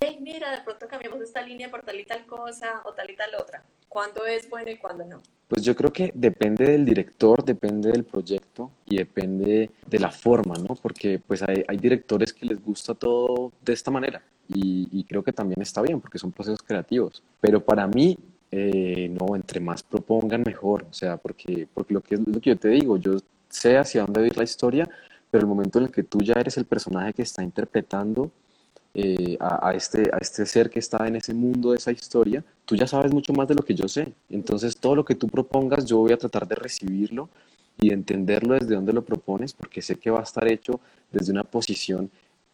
hey, mira, de pronto cambiamos esta línea por tal y tal cosa o tal y tal otra? ¿Cuándo es bueno y cuándo no? Pues yo creo que depende del director, depende del proyecto y depende de la forma, ¿no? Porque pues hay, hay directores que les gusta todo de esta manera y, creo que también está bien porque son procesos creativos. Pero para mí, eh, no, entre más propongan mejor, o sea, porque, porque lo, que es lo que yo te digo, yo sé hacia dónde ir la historia, pero el momento en el que tú ya eres el personaje que está interpretando eh, a, este, a este ser que está en ese mundo de esa historia, tú ya sabes mucho más de lo que yo sé. Entonces, todo lo que tú propongas, yo voy a tratar de recibirlo y de entenderlo desde donde lo propones, porque sé que va a estar hecho desde una posición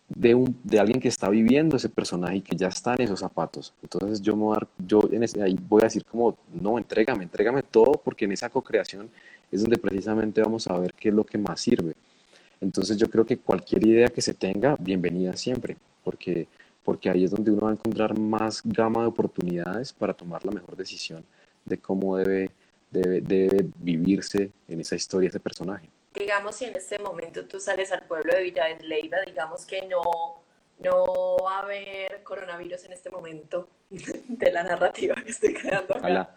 de, un, de alguien que está viviendo ese personaje y que ya está en esos zapatos. Entonces yo, me voy, a, yo ahí voy a decir como, no, entrégame, entrégame todo porque en esa co-creación es donde precisamente vamos a ver qué es lo que más sirve. Entonces yo creo que cualquier idea que se tenga, bienvenida siempre, porque, porque ahí es donde uno va a encontrar más gama de oportunidades para tomar la mejor decisión de cómo debe, debe, debe vivirse en esa historia ese personaje digamos, si en este momento tú sales al pueblo de Villa de Leyva, digamos que no, no va a haber coronavirus en este momento de la narrativa que estoy creando acá.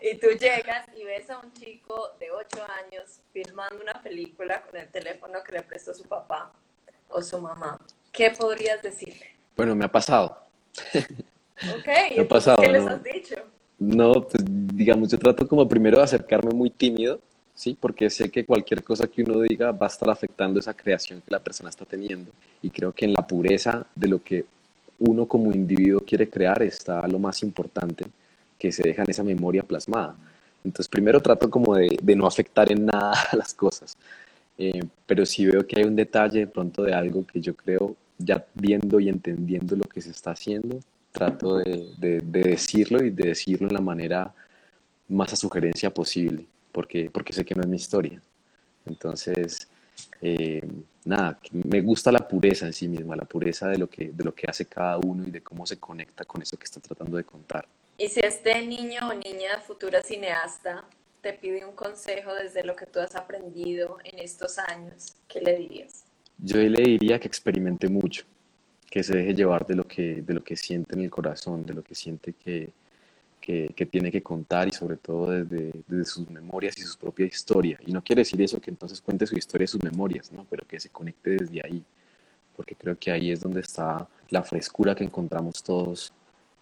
Y tú llegas y ves a un chico de 8 años filmando una película con el teléfono que le prestó su papá o su mamá. ¿Qué podrías decirle? Bueno, me ha pasado. Ok, me ha pasado, ¿qué les has dicho? No, pues digamos, yo trato como primero de acercarme muy tímido ¿sí? Porque sé que cualquier cosa que uno diga va a estar afectando esa creación que la persona está teniendo. Y creo que en la pureza de lo que uno como individuo quiere crear está lo más importante que se deja en esa memoria plasmada. Entonces, primero trato como de, no afectar en nada a las cosas. Eh, pero si veo que hay un detalle de pronto de algo que yo creo ya viendo y entendiendo lo que se está haciendo, trato de, de, decirlo y de decirlo en la manera más a sugerencia posible, porque, porque sé que no es mi historia. Entonces, eh, nada, me gusta la pureza en sí misma, la pureza de lo, que, de lo que hace cada uno y de cómo se conecta con eso que está tratando de contar. Y si este niño o niña futura cineasta te pide un consejo desde lo que tú has aprendido en estos años, ¿qué le dirías? Yo le diría que experimente mucho, que se deje llevar de lo que, de lo que siente en el corazón, de lo que siente que, que, tiene que contar y sobre todo desde, desde, sus memorias y su propia historia. Y no quiere decir eso que entonces cuente su historia y sus memorias, ¿no? pero que se conecte desde ahí, porque creo que ahí es donde está la frescura que encontramos todos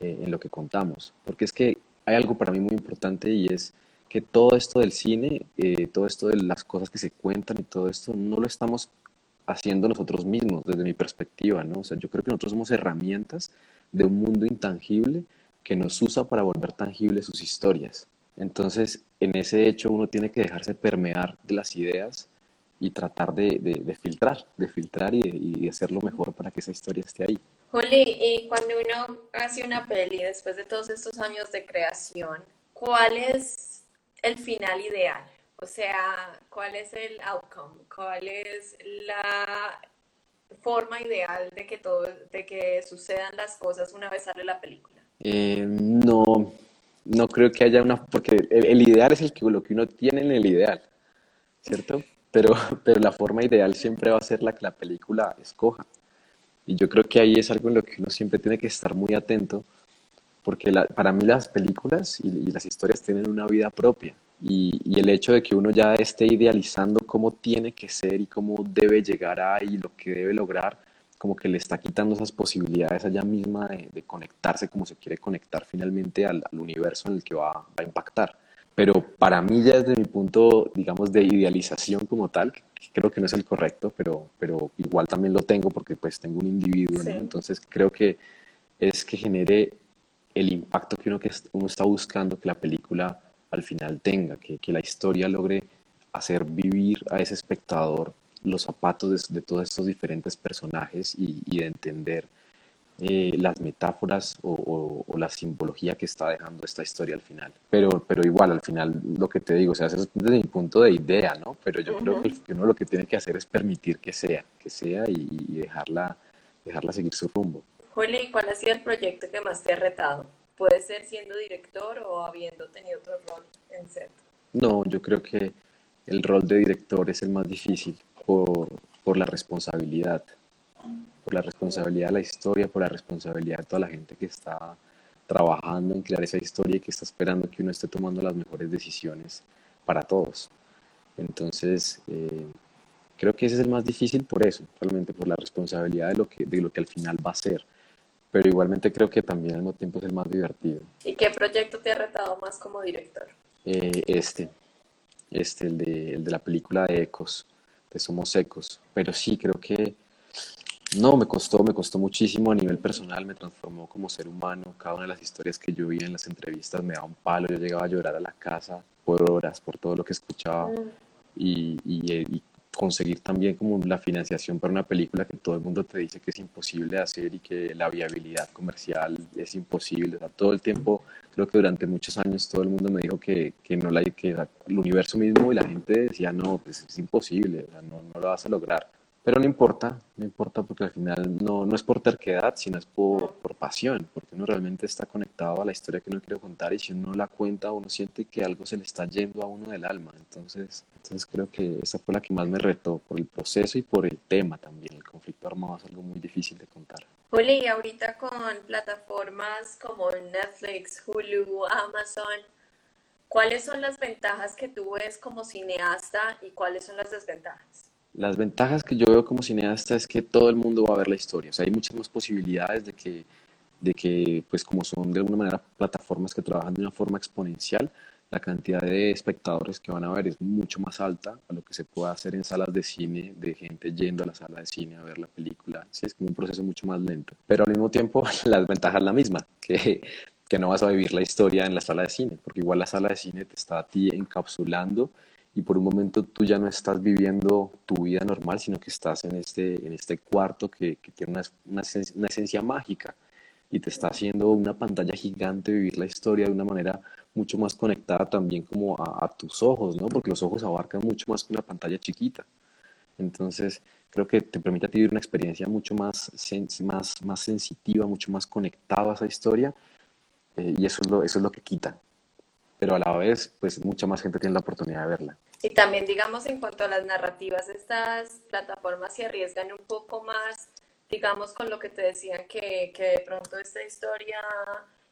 eh, en lo que contamos. Porque es que hay algo para mí muy importante y es que todo esto del cine, eh, todo esto de las cosas que se cuentan y todo esto, no lo estamos haciendo nosotros mismos, desde mi perspectiva, ¿no? O sea, yo creo que nosotros somos herramientas de un mundo intangible que nos usa para volver tangibles sus historias. Entonces, en ese hecho uno tiene que dejarse permear de las ideas y tratar de, de, filtrar, de filtrar y, y, hacer lo mejor para que esa historia esté ahí. Juli, y cuando uno hace una peli después de todos estos años de creación, ¿cuál es el final ideal? O sea, ¿cuál es el outcome? ¿Cuál es la forma ideal de que todo, de que sucedan las cosas una vez sale la película? Eh, no, no creo que haya una, porque el, ideal es el que, lo que uno tiene en el ideal, ¿cierto? Pero, pero la forma ideal siempre va a ser la que la película escoja. Y yo creo que ahí es algo en lo que uno siempre tiene que estar muy atento, porque para mí las películas y las historias tienen una vida propia. Y, el hecho de que uno ya esté idealizando cómo tiene que ser y cómo debe llegar a y lo que debe lograr, como que le está quitando esas posibilidades allá misma de, conectarse como se quiere conectar finalmente al, universo en el que va, a impactar. Pero para mí ya desde mi punto, digamos, de idealización como tal, creo que no es el correcto, pero, pero igual también lo tengo porque pues tengo un individuo, Entonces creo que es que genere el impacto que uno, que uno está buscando que la película al final tenga, que, que la historia logre hacer vivir a ese espectador los zapatos de, todos estos diferentes personajes y, y de entender eh, las metáforas o, o, la simbología que está dejando esta historia al final. Pero, pero igual, al final, lo que te digo, o sea, eso es desde mi punto de idea, ¿no? Pero yo creo que, uno lo que tiene que hacer es permitir que sea, que sea y, dejarla, dejarla seguir su rumbo. ¿Cuál ha sido el proyecto que más te ha retado? Puede ser siendo director o habiendo tenido otro rol en set. No, yo creo que el rol de director es el más difícil por, por la responsabilidad, por la responsabilidad de la historia, por la responsabilidad de toda la gente que está trabajando en crear esa historia y que está esperando que uno esté tomando las mejores decisiones para todos. Entonces, eh, creo que ese es el más difícil por eso, realmente por la responsabilidad de lo que, de lo que al final va a ser pero igualmente creo que también al mismo tiempo es el más divertido. ¿Y qué proyecto te ha retado más como director? Eh, este, este, el de, el de la película de Ecos, de Somos Ecos. Pero sí, creo que no, me costó, me costó muchísimo a nivel personal, me transformó como ser humano. Cada una de las historias que yo vi en las entrevistas me daba un palo, yo llegaba a llorar a la casa por horas, por todo lo que escuchaba. Mm. Y, y, y, conseguir también como la financiación para una película que todo el mundo te dice que es imposible hacer y que la viabilidad comercial es imposible. todo el tiempo, creo que durante muchos años todo el mundo me dijo que, que no la, que el universo mismo y la gente decía, no, pues es imposible, no, no lo vas a lograr. Pero no importa, no importa porque al final no, no es por terquedad, sino es por, por, pasión, porque uno realmente está conectado a la historia que uno quiere contar y si uno la cuenta, uno siente que algo se le está yendo a uno del alma. Entonces, entonces creo que esa fue la que más me retó por el proceso y por el tema también. El conflicto armado es algo muy difícil de contar. Juli, ahorita con plataformas como Netflix, Hulu, Amazon, ¿cuáles son las ventajas que tú ves como cineasta y cuáles son las desventajas? Las ventajas que yo veo como cineasta es que todo el mundo va a ver la historia. O sea, hay muchas más posibilidades de que, de que, pues como son de alguna manera plataformas que trabajan de una forma exponencial, la cantidad de espectadores que van a ver es mucho más alta a lo que se puede hacer en salas de cine, de gente yendo a la sala de cine a ver la película. Sí, es como un proceso mucho más lento. Pero al mismo tiempo, la ventaja es la misma, que, que no vas a vivir la historia en la sala de cine, porque igual la sala de cine te está a ti encapsulando y por un momento tú ya no estás viviendo tu vida normal, sino que estás en este, en este cuarto que, que tiene una, una, esencia mágica y te está haciendo una pantalla gigante vivir la historia de una manera mucho más conectada también como a, tus ojos, ¿no? Porque los ojos abarcan mucho más que una pantalla chiquita. Entonces, creo que te permite a vivir una experiencia mucho más, más, más sensitiva, mucho más conectada a esa historia, eh, y eso es, lo, eso es lo que quita. Pero a la vez, pues mucha más gente tiene la oportunidad de verla. Y también, digamos, en cuanto a las narrativas, estas plataformas se arriesgan un poco más, digamos, con lo que te decían, que, que de pronto esta historia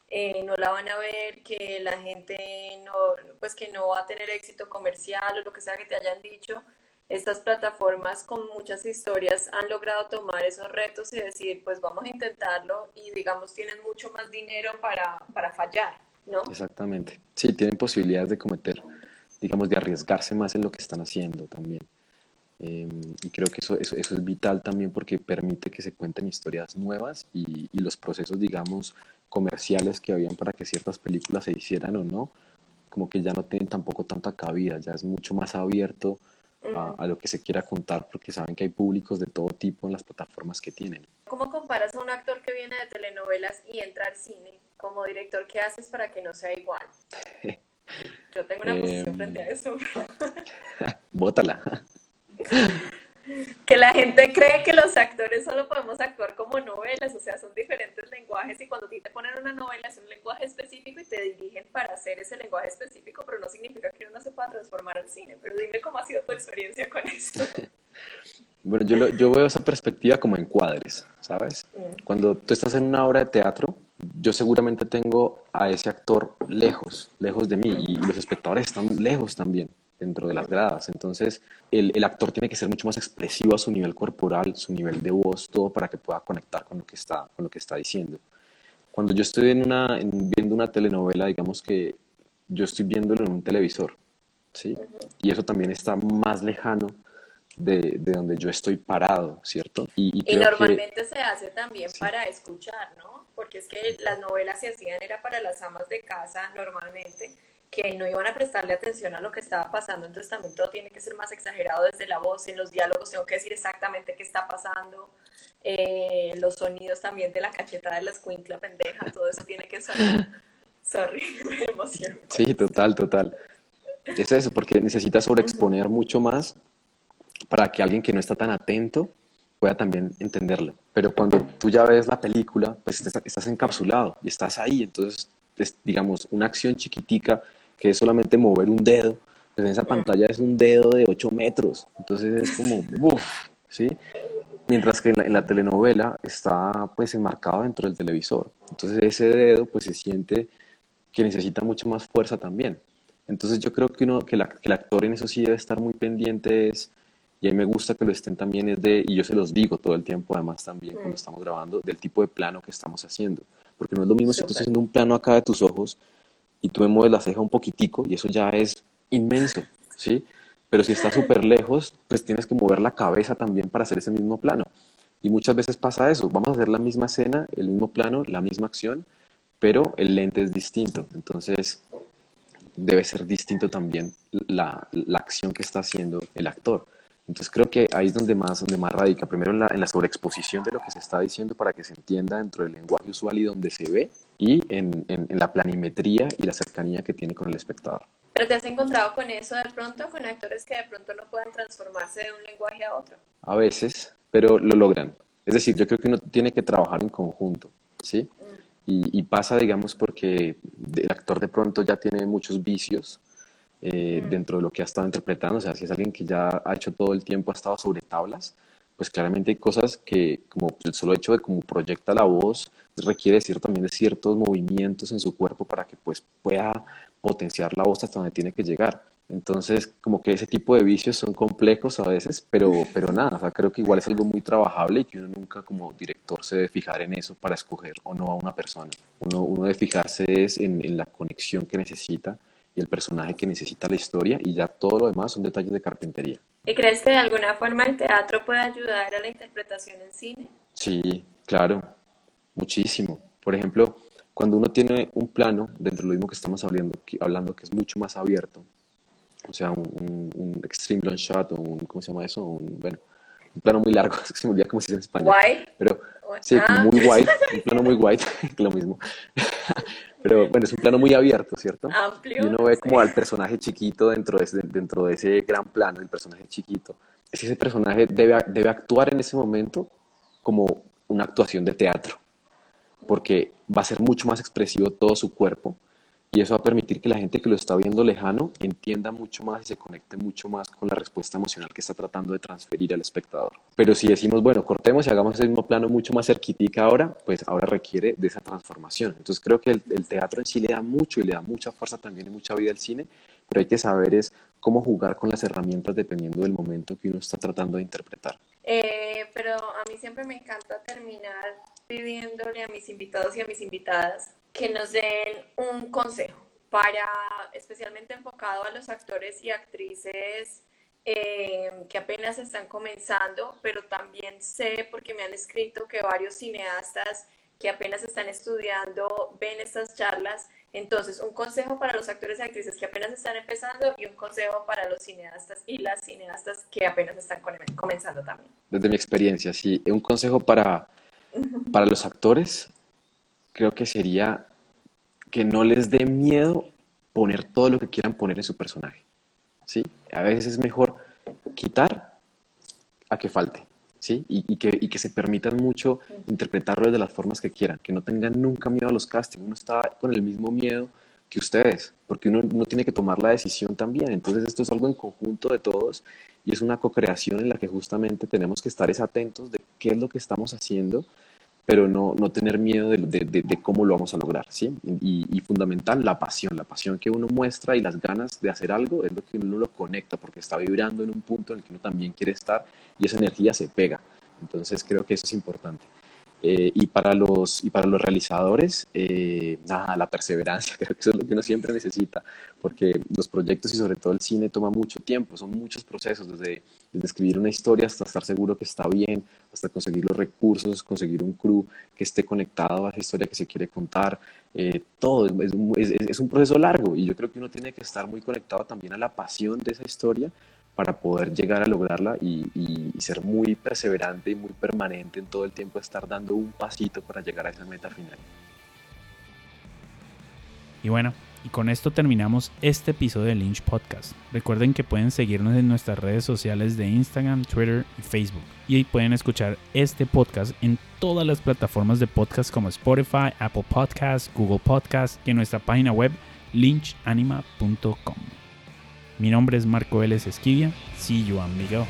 eh, no la van a ver, que la gente no, pues que no va a tener éxito comercial o lo que sea que te hayan dicho estas plataformas con muchas historias han logrado tomar esos retos y decir, pues vamos a intentarlo y digamos tienen mucho más dinero para, para fallar, ¿no? Exactamente. Sí, tienen posibilidades de cometer, digamos, de arriesgarse más en lo que están haciendo también. Em, y creo que eso, eso, eso, es vital también porque permite que se cuenten historias nuevas y, y los procesos, digamos, comerciales que habían para que ciertas películas se hicieran o no, como que ya no tienen tampoco tanta cabida, ya es mucho más abierto a, lo que se quiera contar, porque saben que hay públicos de todo tipo en las plataformas que tienen. ¿Cómo comparas a un actor que viene de telenovelas y entra al cine? Como director, ¿qué haces para que no sea igual? Yo tengo una posición frente a eso. Bótala. que la gente cree que los actores solo podemos actuar como novelas, o sea, son diferentes lenguajes y cuando te ponen una novela es un lenguaje específico y te dirigen para hacer ese lenguaje específico, pero no significa que uno se pueda transformar al cine. Pero dime cómo ha sido tu experiencia con eso. Bueno, yo, yo veo esa perspectiva como encuadres, ¿sabes? Mm. Cuando tú estás en una obra de teatro, yo seguramente tengo a ese actor lejos, lejos de mí, y los espectadores están lejos también dentro de las gradas. Entonces, el, el, actor tiene que ser mucho más expresivo a su nivel corporal, su nivel de voz, todo para que pueda conectar con lo que está, con lo que está diciendo. Cuando yo estoy en una, viendo una telenovela, digamos que yo estoy viéndolo en un televisor, ¿sí? Y eso también está más lejano de, de donde yo estoy parado, ¿cierto? Y, y, y normalmente se hace también para escuchar, ¿no? Porque es que las novelas se hacían era para las amas de casa normalmente que no iban a prestarle atención a lo que estaba pasando, entonces también todo tiene que ser más exagerado desde la voz, en los diálogos tengo que decir exactamente qué está pasando, eh, los sonidos también de la cacheta de la escuincla pendeja, todo eso tiene que sonar. Sorry, me emociono. Sí, total, total. Es eso, porque necesitas sobreexponer mucho más para que alguien que no está tan atento pueda también entenderlo. Pero cuando tú ya ves la película, pues estás encapsulado y estás ahí, entonces, es, digamos, una acción chiquitica que es solamente mover un dedo. Pues en esa pantalla es un dedo de 8 metros. Entonces es como, uff, ¿sí? Mientras que en la, telenovela está pues enmarcado dentro del televisor. Entonces ese dedo pues se siente que necesita mucha más fuerza también. Entonces yo creo que, uno, que, que el actor en eso sí debe estar muy pendiente es, y a mí me gusta que lo estén también, es de, y yo se los digo todo el tiempo además también cuando estamos grabando, del tipo de plano que estamos haciendo. Porque no es lo mismo si tú estás haciendo un plano acá de tus ojos y tú me mueves la ceja un poquitico y eso ya es inmenso, ¿sí? Pero si está súper lejos, pues tienes que mover la cabeza también para hacer ese mismo plano. Y muchas veces pasa eso, vamos a hacer la misma escena, el mismo plano, la misma acción, pero el lente es distinto. Entonces, debe ser distinto también la, la acción que está haciendo el actor. Entonces creo que ahí es donde más, donde más radica, primero en la, en la sobreexposición de lo que se está diciendo para que se entienda dentro del lenguaje usual y donde se ve, y en, en, la planimetría y la cercanía que tiene con el espectador. ¿Pero te has encontrado con eso de pronto, con actores que de pronto no puedan transformarse de un lenguaje a otro? A veces, pero lo logran. Es decir, yo creo que uno tiene que trabajar en conjunto, ¿sí? Mm. Y, y, pasa, digamos, porque el actor de pronto ya tiene muchos vicios eh, dentro de lo que ha estado interpretando. O sea, si es alguien que ya ha hecho todo el tiempo, ha estado sobre tablas, pues claramente hay cosas que, como el solo hecho de cómo proyecta la voz, requiere decir también de ciertos movimientos en su cuerpo para que pues pueda potenciar la voz hasta donde tiene que llegar. Entonces, como que ese tipo de vicios son complejos a veces, pero, pero nada, o sea, creo que igual es algo muy trabajable y que uno nunca como director se debe fijar en eso para escoger o no a una persona. Uno, uno debe fijarse es en, en la conexión que necesita y el personaje que necesita la historia y ya todo lo demás son detalles de carpintería. ¿Y crees que de alguna forma el teatro puede ayudar a la interpretación en cine? Sí, claro, muchísimo. Por ejemplo, cuando uno tiene un plano, dentro de lo mismo que estamos hablando, hablando que es mucho más abierto, o sea, un, un, extreme long shot o un, ¿cómo se llama eso? Un, bueno, un plano muy largo, se me olvida cómo se dice en español. Pero, sí, Ah. muy wide, un plano muy wide, lo mismo. Pero bueno, es un plano muy abierto, ¿cierto? Amplio. Y uno ve sí. como al personaje chiquito dentro de ese, dentro de ese gran plano, el personaje chiquito. Es ese personaje debe, debe actuar en ese momento como una actuación de teatro, porque va a ser mucho más expresivo todo su cuerpo y eso va a permitir que la gente que lo está viendo lejano entienda mucho más y se conecte mucho más con la respuesta emocional que está tratando de transferir al espectador. Pero si decimos, bueno, cortemos y hagamos ese mismo plano mucho más cerquitica ahora, pues ahora requiere de esa transformación. Entonces creo que el, teatro en sí le da mucho y le da mucha fuerza también y mucha vida al cine, pero hay que saber es cómo jugar con las herramientas dependiendo del momento que uno está tratando de interpretar. Eh, pero a mí siempre me encanta terminar pidiéndole a mis invitados y a mis invitadas que nos den un consejo para, especialmente enfocado a los actores y actrices eh, que apenas están comenzando, pero también sé, porque me han escrito que varios cineastas que apenas están estudiando ven estas charlas. Entonces, un consejo para los actores y actrices que apenas están empezando y un consejo para los cineastas y las cineastas que apenas están come- comenzando también. Desde mi experiencia, sí, un consejo para, para los actores creo que sería que no les dé miedo poner todo lo que quieran poner en su personaje. ¿sí? A veces es mejor quitar a que falte, ¿sí? Y, y que, y que se permitan mucho interpretarlo de las formas que quieran, que no tengan nunca miedo a los castings. Uno está con el mismo miedo que ustedes, porque uno, uno tiene que tomar la decisión también. Entonces esto es algo en conjunto de todos y es una co-creación en la que justamente tenemos que estar es atentos de qué es lo que estamos haciendo pero no, no tener miedo de, de, de, cómo lo vamos a lograr, ¿sí? Y, y, fundamental, la pasión, la pasión que uno muestra y las ganas de hacer algo es lo que uno lo conecta porque está vibrando en un punto en el que uno también quiere estar y esa energía se pega. Entonces creo que eso es importante. Eh, y, para los, y para los realizadores, eh, nada, la perseverancia, creo que eso es lo que uno siempre necesita, porque los proyectos y sobre todo el cine toma mucho tiempo, son muchos procesos, desde, desde escribir una historia hasta estar seguro que está bien, hasta conseguir los recursos, conseguir un crew que esté conectado a esa historia que se quiere contar, eh, todo, es, es, es un proceso largo y yo creo que uno tiene que estar muy conectado también a la pasión de esa historia para poder llegar a lograrla y, y, y, ser muy perseverante y muy permanente en todo el tiempo, estar dando un pasito para llegar a esa meta final. Y bueno, y con esto terminamos este episodio de Lynch Podcast. Recuerden que pueden seguirnos en nuestras redes sociales de Instagram, Twitter y Facebook. Y ahí pueden escuchar este podcast en todas las plataformas de podcast como Spotify, Apple Podcasts, Google Podcasts y en nuestra página web lynchanima.com. Mi nombre es Marco Vélez Esquivia. See you, amigo.